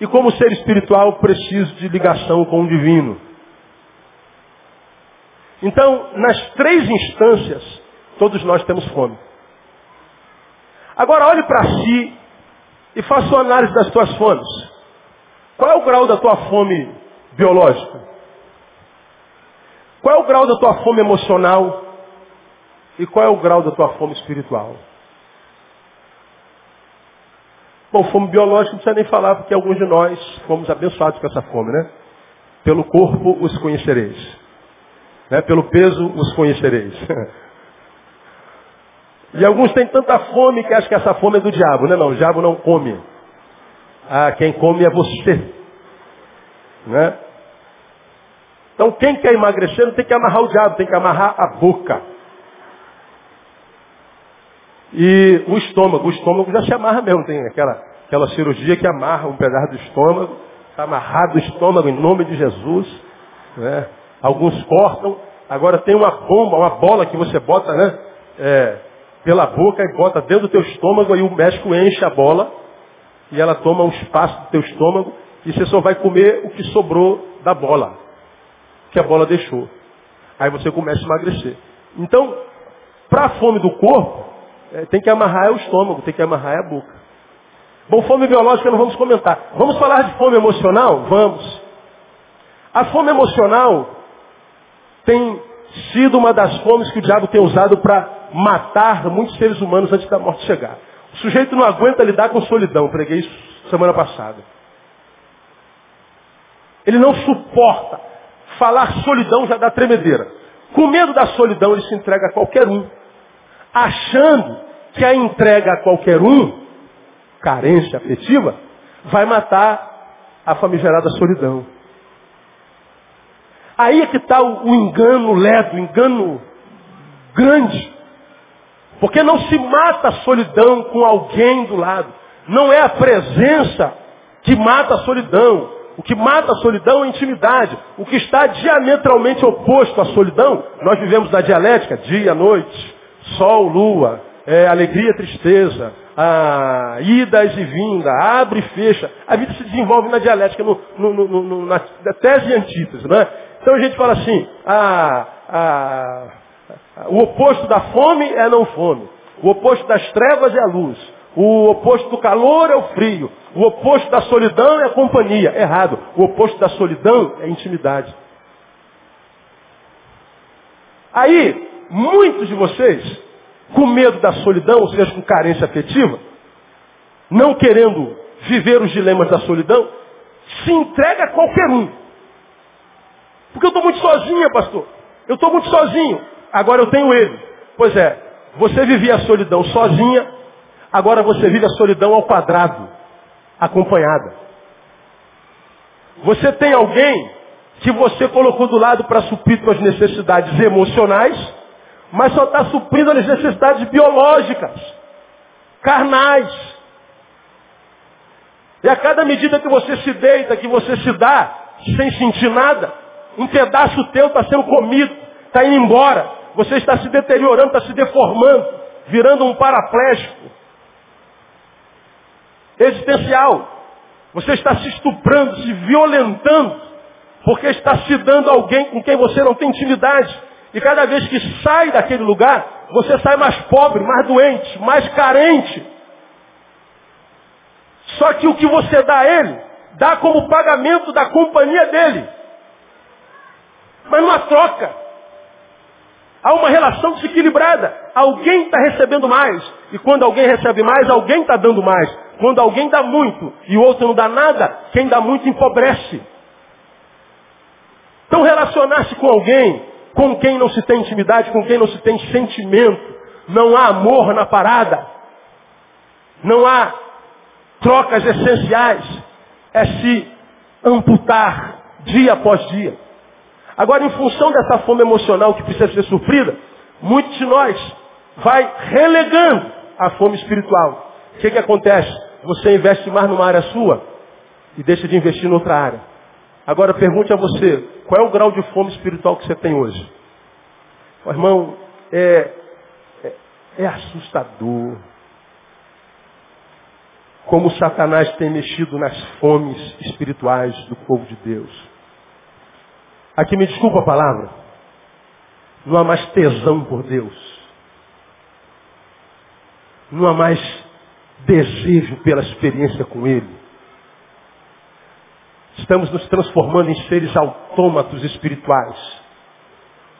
E como ser espiritual, preciso de ligação com o divino. Então, nas três instâncias, todos nós temos fome. Agora olhe para si e faça uma análise das tuas fomes. Qual é o grau da tua fome biológica? Qual é o grau da tua fome emocional? E qual é o grau da tua fome espiritual? Bom, fome biológica não precisa nem falar, porque alguns de nós fomos abençoados com essa fome, né? Pelo corpo os conhecereis. Né? Pelo peso os conhecereis. e alguns têm tanta fome que acham que essa fome é do diabo. Né? Não, o diabo não come. Ah, quem come é você. Né? Então quem quer emagrecer não tem que amarrar o diabo, tem que amarrar a boca. E o estômago, o estômago já se amarra mesmo, tem aquela, aquela cirurgia que amarra um pedaço do estômago, está amarrado o estômago em nome de Jesus. Né? Alguns cortam, agora tem uma bomba, uma bola que você bota né, é, pela boca e bota dentro do teu estômago, aí o médico enche a bola e ela toma um espaço do teu estômago e você só vai comer o que sobrou da bola, que a bola deixou. Aí você começa a emagrecer. Então, para a fome do corpo, é, tem que amarrar o estômago, tem que amarrar a boca. Bom, fome biológica não vamos comentar. Vamos falar de fome emocional? Vamos. A fome emocional tem sido uma das fomes que o diabo tem usado para matar muitos seres humanos antes da morte chegar. O sujeito não aguenta lidar com solidão. Preguei isso semana passada. Ele não suporta. Falar solidão já dá tremedeira. Com medo da solidão, ele se entrega a qualquer um achando que a entrega a qualquer um, carência afetiva, vai matar a famigerada solidão. Aí é que está o, o engano ledo, o engano grande. Porque não se mata a solidão com alguém do lado. Não é a presença que mata a solidão. O que mata a solidão é a intimidade. O que está diametralmente oposto à solidão, nós vivemos na dialética, dia, noite, sol, lua, é, alegria, tristeza, a, idas e vinda, abre e fecha. A vida se desenvolve na dialética, no, no, no, na, tese e antítese. Né? Então a gente fala assim, a, a, o oposto da fome é não fome. O oposto das trevas é a luz. O oposto do calor é o frio. O oposto da solidão é a companhia. Errado. O oposto da solidão é a intimidade. Aí, muitos de vocês, com medo da solidão, ou seja, com carência afetiva, não querendo viver os dilemas da solidão, se entrega a qualquer um. Porque eu estou muito sozinha, pastor. Eu estou muito sozinho. Agora eu tenho ele. Pois é, você vivia a solidão sozinha, agora você vive a solidão ao quadrado, acompanhada. Você tem alguém que você colocou do lado para suprir suas necessidades emocionais, mas só está suprindo as necessidades biológicas, carnais. E a cada medida que você se deita, que você se dá, sem sentir nada, um pedaço teu está sendo comido, está indo embora. Você está se deteriorando, está se deformando, virando um paraplégico existencial. Você está se estuprando, se violentando, porque está se dando a alguém com quem você não tem intimidade. E cada vez que sai daquele lugar, você sai mais pobre, mais doente, mais carente. Só que o que você dá a ele, dá como pagamento da companhia dele. Mas há troca. Há uma relação desequilibrada. Alguém está recebendo mais. E quando alguém recebe mais, alguém está dando mais. Quando alguém dá muito e o outro não dá nada, quem dá muito empobrece. Então relacionar-se com alguém com quem não se tem intimidade, com quem não se tem sentimento, não há amor na parada, não há trocas essenciais, é se amputar dia após dia. Agora, em função dessa fome emocional que precisa ser sofrida, muitos de nós vai relegando a fome espiritual. O que, que acontece? Você investe mais numa área sua e deixa de investir em outra área. Agora pergunte a você, qual é o grau de fome espiritual que você tem hoje? Oh, irmão, é, é, é assustador. Como Satanás tem mexido nas fomes espirituais do povo de Deus. Aqui me desculpa a palavra. Não há mais tesão por Deus. Não há mais desejo pela experiência com Ele. Estamos nos transformando em seres autômatos espirituais.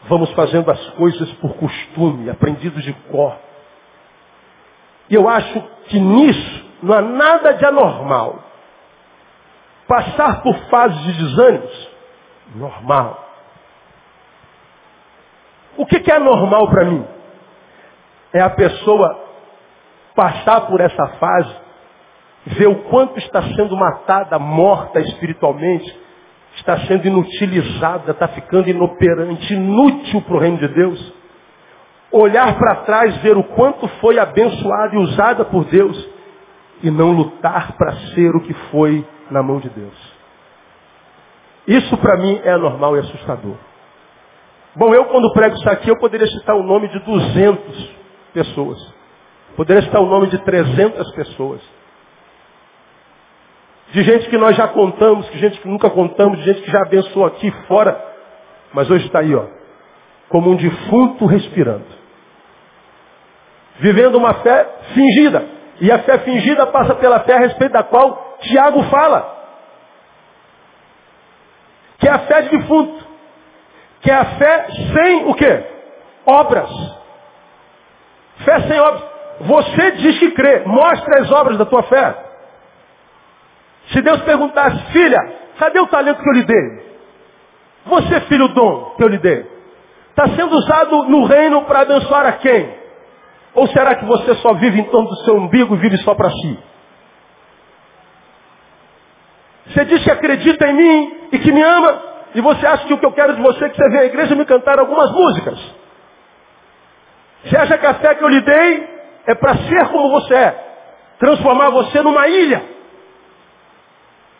Vamos fazendo as coisas por costume, aprendidos de cor. E eu acho que nisso não há nada de anormal. Passar por fases de desânimos normal. O que, que é normal para mim? É a pessoa passar por essa fase, ver o quanto está sendo matada, morta espiritualmente, está sendo inutilizada, está ficando inoperante, inútil para o reino de Deus. Olhar para trás, ver o quanto foi abençoada e usada por Deus e não lutar para ser o que foi na mão de Deus. Isso para mim é anormal e assustador. Bom, eu quando prego isso aqui, eu poderia citar o nome de 200 pessoas. Poderia citar o nome de 300 pessoas. De gente que nós já contamos, de gente que nunca contamos, de gente que já abençoou aqui fora. Mas hoje está aí, ó. Como um defunto respirando. Vivendo uma fé fingida. E a fé fingida passa pela fé a respeito da qual Tiago fala que é a fé de defunto, que é a fé sem o quê? Obras. Fé sem obras. Você diz que crê, mostra as obras da tua fé. Se Deus perguntasse, filha, cadê o talento que eu lhe dei? Você, filho, dom que eu lhe dei. Está sendo usado no reino para abençoar a quem? Ou será que você só vive em torno do seu umbigo e vive só para si? Você diz que acredita em mim e que me ama, e você acha que o que eu quero de você é que você venha à igreja me cantar algumas músicas. Você acha que a fé que eu lhe dei é para ser como você é? Transformar você numa ilha?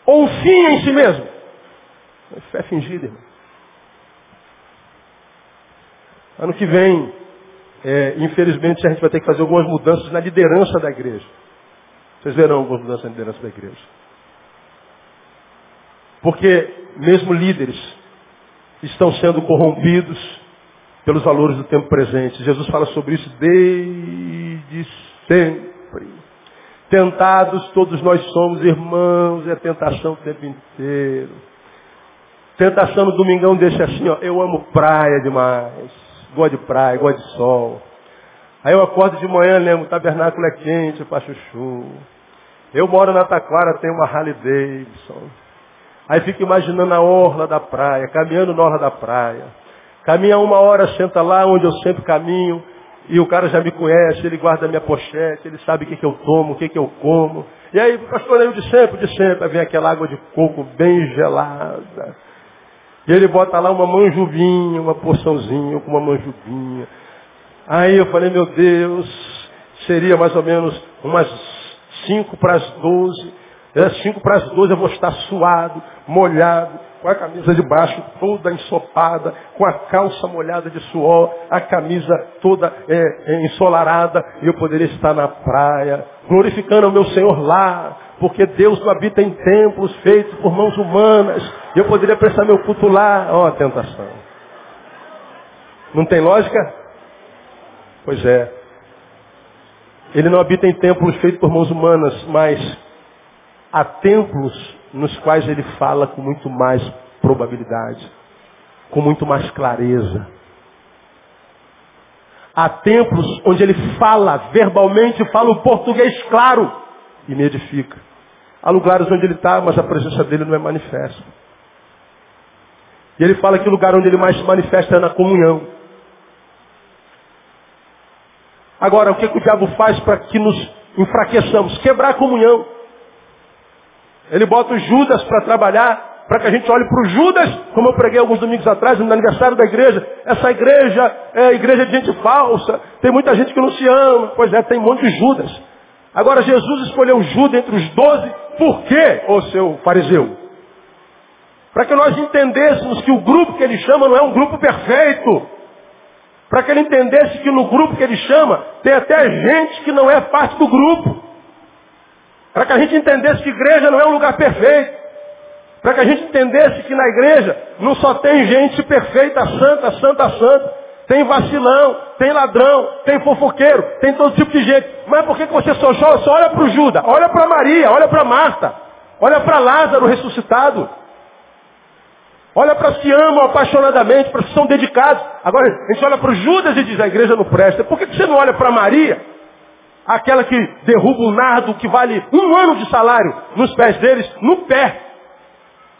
Ou um fim em si mesmo? É fé fingida, irmão. Ano que vem, é, infelizmente, a gente vai ter que fazer algumas mudanças na liderança da igreja. Vocês verão algumas mudanças na liderança da igreja. Porque mesmo líderes estão sendo corrompidos pelos valores do tempo presente. Jesus fala sobre isso desde sempre. Tentados todos nós somos irmãos, é tentação o tempo inteiro. Tentação no domingão deixa assim, ó, eu amo praia demais. Gosto de praia, gosto de sol. Aí eu acordo de manhã, lembro, o tabernáculo é quente para chuchu. Eu moro na Taquara, tenho uma Harley Davidson. Aí fico imaginando a orla da praia, caminhando na orla da praia. Caminha uma hora, senta lá onde eu sempre caminho, e o cara já me conhece, ele guarda minha pochete, ele sabe o que, que eu tomo, o que, que eu como. E aí, pastor, eu de sempre, de sempre, vem aquela água de coco bem gelada. E ele bota lá uma manjuvinha, uma porçãozinha com uma manjuvinha. Aí eu falei, meu Deus, seria mais ou menos umas cinco para as doze. É, cinco para as doze eu vou estar suado, molhado, com a camisa de baixo toda ensopada, com a calça molhada de suor, a camisa toda é, é, ensolarada, e eu poderia estar na praia, glorificando o meu Senhor lá, porque Deus não habita em templos feitos por mãos humanas, eu poderia prestar meu culto lá. Ó, oh, a tentação. Não tem lógica? Pois é. Ele não habita em templos feitos por mãos humanas, mas há templos nos quais ele fala com muito mais probabilidade, com muito mais clareza. Há templos onde ele fala verbalmente, fala o português claro e me edifica. Há lugares onde ele está, mas a presença dele não é manifesta. E ele fala que o lugar onde ele mais se manifesta é na comunhão. Agora, o que, que o diabo faz para que nos enfraqueçamos? Quebrar a comunhão. Ele bota o Judas para trabalhar, para que a gente olhe para o Judas, como eu preguei alguns domingos atrás, no aniversário da igreja. Essa igreja é igreja de gente falsa, tem muita gente que não se ama. Pois é, tem um monte de Judas. Agora Jesus escolheu Judas entre os doze, por quê, ô seu fariseu? Para que nós entendêssemos que o grupo que ele chama não é um grupo perfeito. Para que ele entendesse que no grupo que ele chama tem até gente que não é parte do grupo. Para que a gente entendesse que igreja não é um lugar perfeito. Para que a gente entendesse que na igreja não só tem gente perfeita, santa, santa, santa. Tem vacilão, tem ladrão, tem fofoqueiro, tem todo tipo de gente. Mas por que você só, só olha para o Judas? Olha para Maria, olha para Marta, olha para Lázaro ressuscitado. Olha para que amam apaixonadamente, para os que são dedicados. Agora, a gente olha para o Judas e diz, a igreja não presta. Por que você não olha para Maria? Aquela que derruba um nardo que vale um ano de salário nos pés deles, no pé.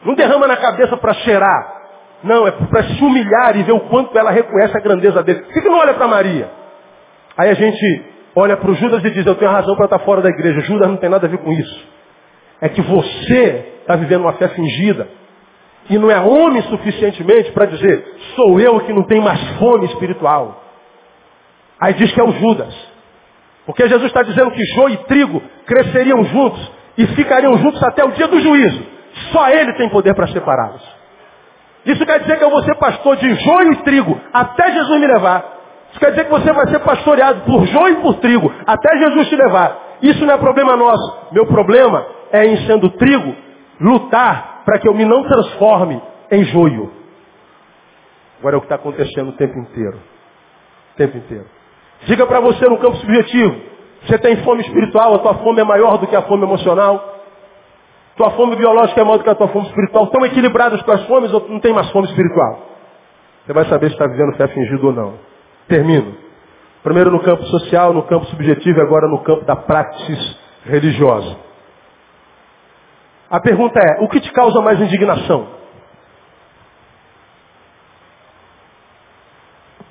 Não derrama na cabeça para cheirar. Não, é para se humilhar e ver o quanto ela reconhece a grandeza dele. Por que, que não olha para Maria? Aí a gente olha para o Judas e diz, eu tenho razão para estar fora da igreja. Judas não tem nada a ver com isso. É que você está vivendo uma fé fingida. E não é homem suficientemente para dizer, sou eu que não tenho mais fome espiritual. Aí diz que é o Judas. Porque Jesus está dizendo que joio e trigo cresceriam juntos e ficariam juntos até o dia do juízo. Só ele tem poder para separá-los. Isso quer dizer que eu vou ser pastor de joio e trigo até Jesus me levar. Isso quer dizer que você vai ser pastoreado por joio e por trigo até Jesus te levar. Isso não é problema nosso. Meu problema é em sendo trigo, lutar para que eu me não transforme em joio. Agora é o que está acontecendo o tempo inteiro. O tempo inteiro. Diga para você no campo subjetivo. Você tem fome espiritual, a tua fome é maior do que a fome emocional. Tua fome biológica é maior do que a tua fome espiritual. Estão equilibradas as tuas fomes ou não tem mais fome espiritual? Você vai saber se está vivendo fé fingido ou não. Termino. Primeiro no campo social, no campo subjetivo e agora no campo da praxis religiosa. A pergunta é, o que te causa mais indignação?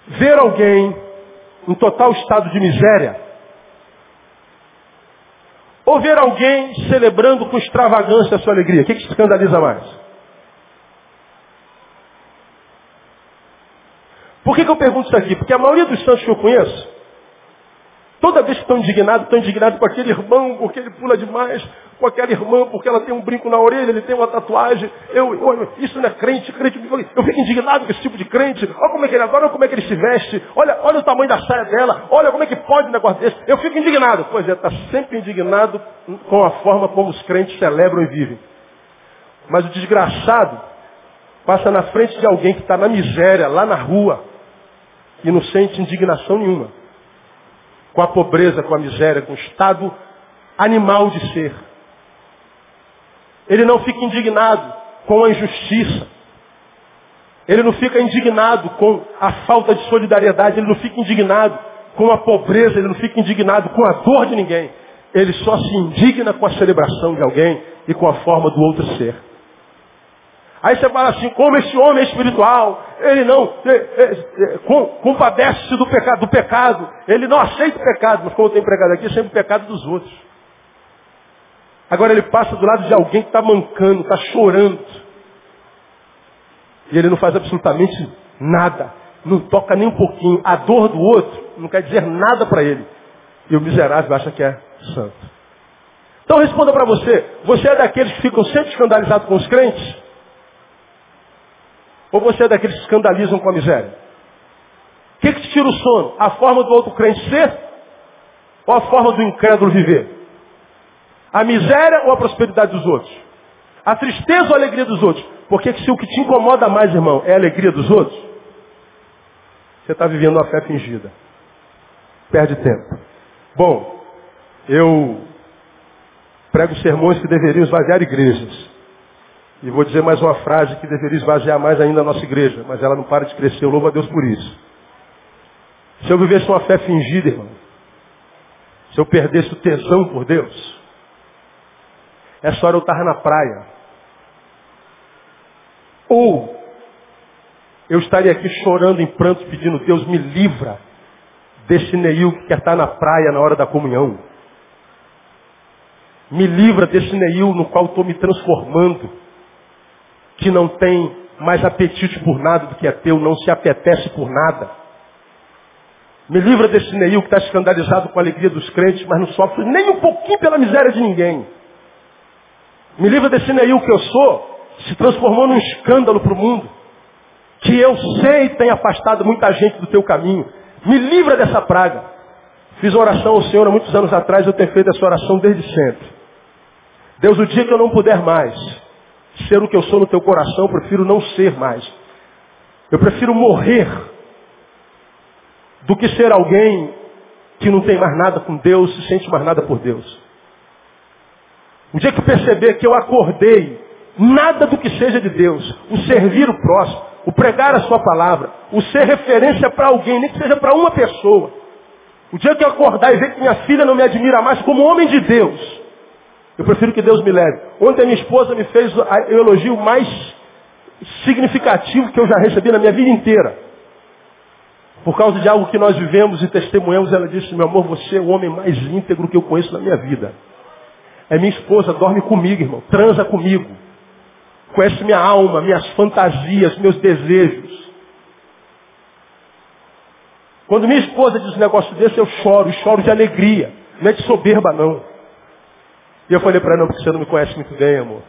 Ver alguém em total estado de miséria. Ou ver alguém celebrando com extravagância a sua alegria. O que, que escandaliza mais? Por que, que eu pergunto isso aqui? Porque a maioria dos santos que eu conheço Toda vez que estão indignados, estão indignados com aquele irmão, porque ele pula demais, com aquela irmã, porque ela tem um brinco na orelha, ele tem uma tatuagem. Eu, eu isso não é crente, crente. Eu fico indignado com esse tipo de crente. Olha como é que ele adora, olha como é que ele se veste. Olha, olha o tamanho da saia dela. Olha como é que pode um negócio desse. Eu fico indignado. Pois é, está sempre indignado com a forma como os crentes celebram e vivem. Mas o desgraçado passa na frente de alguém que está na miséria, lá na rua, e não sente indignação nenhuma com a pobreza, com a miséria, com o estado animal de ser. Ele não fica indignado com a injustiça. Ele não fica indignado com a falta de solidariedade. Ele não fica indignado com a pobreza. Ele não fica indignado com a dor de ninguém. Ele só se indigna com a celebração de alguém e com a forma do outro ser. Aí você fala assim, como esse homem é espiritual, ele não é, é, é, compadece-se do pecado, do pecado, ele não aceita o pecado, mas como eu tenho pregado aqui, sempre o pecado dos outros. Agora ele passa do lado de alguém que está mancando, está chorando. E ele não faz absolutamente nada. Não toca nem um pouquinho. A dor do outro não quer dizer nada para ele. E o miserável acha que é santo. Então responda para você. Você é daqueles que ficam sempre escandalizados com os crentes? Ou você é daqueles que escandalizam com a miséria? O que, que te tira o sono? A forma do outro crente ser? Ou a forma do incrédulo viver? A miséria ou a prosperidade dos outros? A tristeza ou a alegria dos outros? Porque se o que te incomoda mais, irmão, é a alegria dos outros, você está vivendo uma fé fingida. Perde tempo. Bom, eu prego sermões que deveriam esvaziar igrejas. E vou dizer mais uma frase que deveria esvaziar mais ainda a nossa igreja, mas ela não para de crescer. Eu louvo a Deus por isso. Se eu vivesse uma fé fingida, irmão, se eu perdesse o tesão por Deus, essa hora eu estava na praia. Ou eu estaria aqui chorando em prantos, pedindo, Deus me livra desse Neil que quer estar na praia na hora da comunhão. Me livra desse Neil no qual estou me transformando que não tem mais apetite por nada do que é teu, não se apetece por nada. Me livra desse Neil que está escandalizado com a alegria dos crentes, mas não sofre nem um pouquinho pela miséria de ninguém. Me livra desse Neil que eu sou, se transformou num escândalo para o mundo, que eu sei tem afastado muita gente do teu caminho. Me livra dessa praga. Fiz oração ao Senhor há muitos anos atrás, eu tenho feito essa oração desde sempre. Deus, o dia que eu não puder mais, ser o que eu sou no teu coração, eu prefiro não ser mais. Eu prefiro morrer do que ser alguém que não tem mais nada com Deus, se sente mais nada por Deus. O dia que perceber que eu acordei, nada do que seja de Deus, o servir o próximo, o pregar a sua palavra, o ser referência para alguém, nem que seja para uma pessoa. O dia que eu acordar e ver que minha filha não me admira mais como homem de Deus, eu prefiro que Deus me leve. Ontem a minha esposa me fez o elogio mais significativo que eu já recebi na minha vida inteira. Por causa de algo que nós vivemos e testemunhamos, ela disse, meu amor, você é o homem mais íntegro que eu conheço na minha vida. É minha esposa, dorme comigo, irmão, transa comigo. Conhece minha alma, minhas fantasias, meus desejos. Quando minha esposa diz um negócio desse, eu choro, choro de alegria. Não é de soberba, não. E eu falei para ela, não, porque você não me conhece muito bem, amor.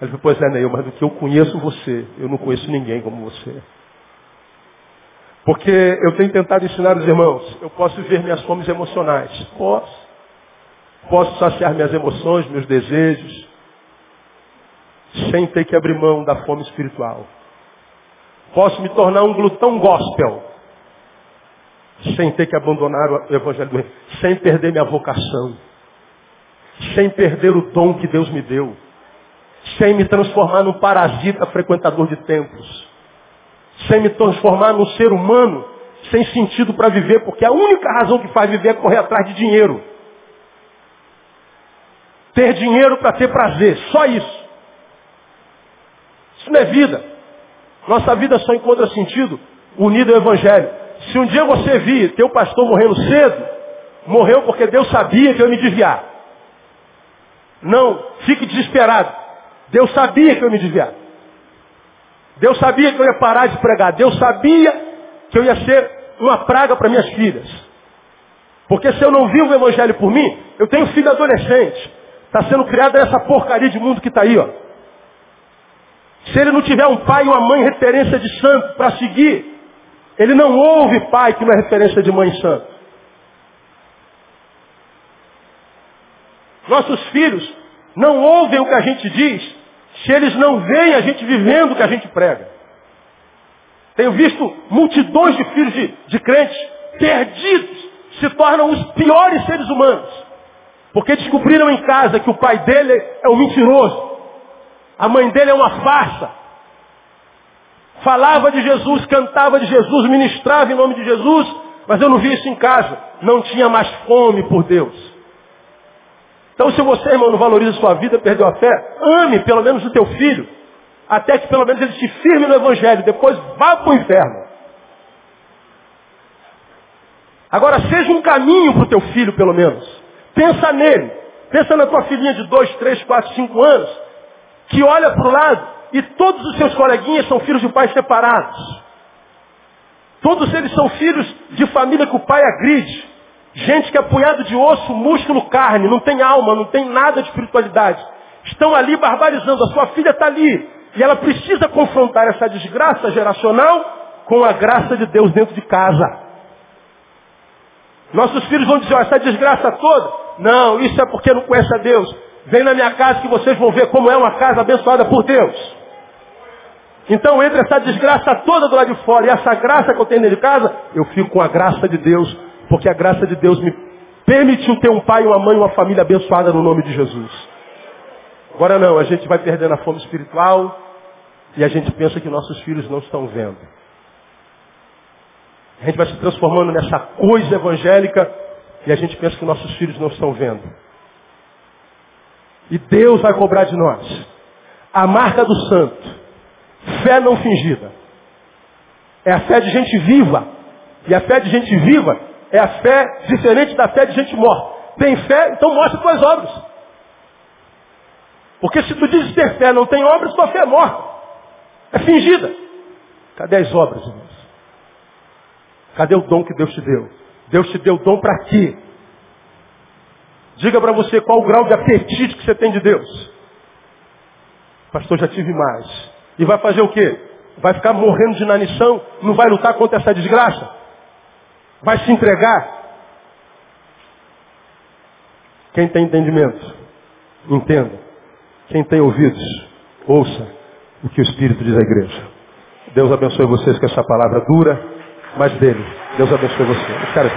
Ela falou, pois é, Neil, mas do que eu conheço você, eu não conheço ninguém como você. Porque eu tenho tentado ensinar os irmãos, eu posso ver minhas fomes emocionais. Posso. Posso saciar minhas emoções, meus desejos, sem ter que abrir mão da fome espiritual. Posso me tornar um glutão gospel, sem ter que abandonar o evangelho do reino, sem perder minha vocação sem perder o dom que Deus me deu, sem me transformar num parasita frequentador de templos, sem me transformar num ser humano sem sentido para viver, porque a única razão que faz viver é correr atrás de dinheiro. Ter dinheiro para ter prazer, só isso. Isso não é vida. Nossa vida só encontra sentido unido ao Evangelho. Se um dia você vir teu pastor morrendo cedo, morreu porque Deus sabia que eu ia me desviar. Não fique desesperado. Deus sabia que eu ia me desviar. Deus sabia que eu ia parar de pregar. Deus sabia que eu ia ser uma praga para minhas filhas. Porque se eu não vivo o evangelho por mim, eu tenho filho adolescente. Está sendo criado nessa porcaria de mundo que está aí, ó. Se ele não tiver um pai e uma mãe referência de santo para seguir, ele não ouve pai que não é referência de mãe santo. Nossos filhos não ouvem o que a gente diz se eles não veem a gente vivendo o que a gente prega. Tenho visto multidões de filhos de, de crentes perdidos se tornam os piores seres humanos. Porque descobriram em casa que o pai dele é um mentiroso. A mãe dele é uma farsa. Falava de Jesus, cantava de Jesus, ministrava em nome de Jesus, mas eu não vi isso em casa. Não tinha mais fome por Deus. Então se você, irmão, não valoriza sua vida, perdeu a fé, ame pelo menos o teu filho, até que pelo menos ele se firme no Evangelho, depois vá para o inferno. Agora seja um caminho para o teu filho, pelo menos. Pensa nele. Pensa na tua filhinha de dois, três, quatro, cinco anos, que olha para o lado e todos os seus coleguinhas são filhos de pais separados. Todos eles são filhos de família que o pai agride. Gente que é apunhado de osso, músculo, carne, não tem alma, não tem nada de espiritualidade. Estão ali barbarizando. A sua filha está ali. E ela precisa confrontar essa desgraça geracional com a graça de Deus dentro de casa. Nossos filhos vão dizer, ó, essa desgraça toda, não, isso é porque não conhece a Deus. Vem na minha casa que vocês vão ver como é uma casa abençoada por Deus. Então, entre essa desgraça toda do lado de fora e essa graça que eu tenho dentro de casa, eu fico com a graça de Deus, porque a graça de Deus me permitiu ter um pai, uma mãe, uma família abençoada no nome de Jesus. Agora não, a gente vai perdendo a fome espiritual e a gente pensa que nossos filhos não estão vendo. A gente vai se transformando nessa coisa evangélica e a gente pensa que nossos filhos não estão vendo. E Deus vai cobrar de nós a marca do santo, fé não fingida. É a fé de gente viva. E a fé de gente viva é a fé diferente da fé de gente morta. Tem fé, então mostra tuas obras. Porque se tu dizes ter fé, não tem obras, tua fé é morta. É fingida. Cadê as obras, irmãos? Cadê o dom que Deus te deu? Deus te deu dom para quê? Diga para você qual o grau de apetite que você tem de Deus. Pastor, já tive mais. E vai fazer o quê? Vai ficar morrendo de inanição? Não vai lutar contra essa desgraça? Vai se entregar? Quem tem entendimento, entenda. Quem tem ouvidos, ouça o que o Espírito diz à igreja. Deus abençoe vocês com essa palavra dura mas dele. Deus abençoe você. Os caras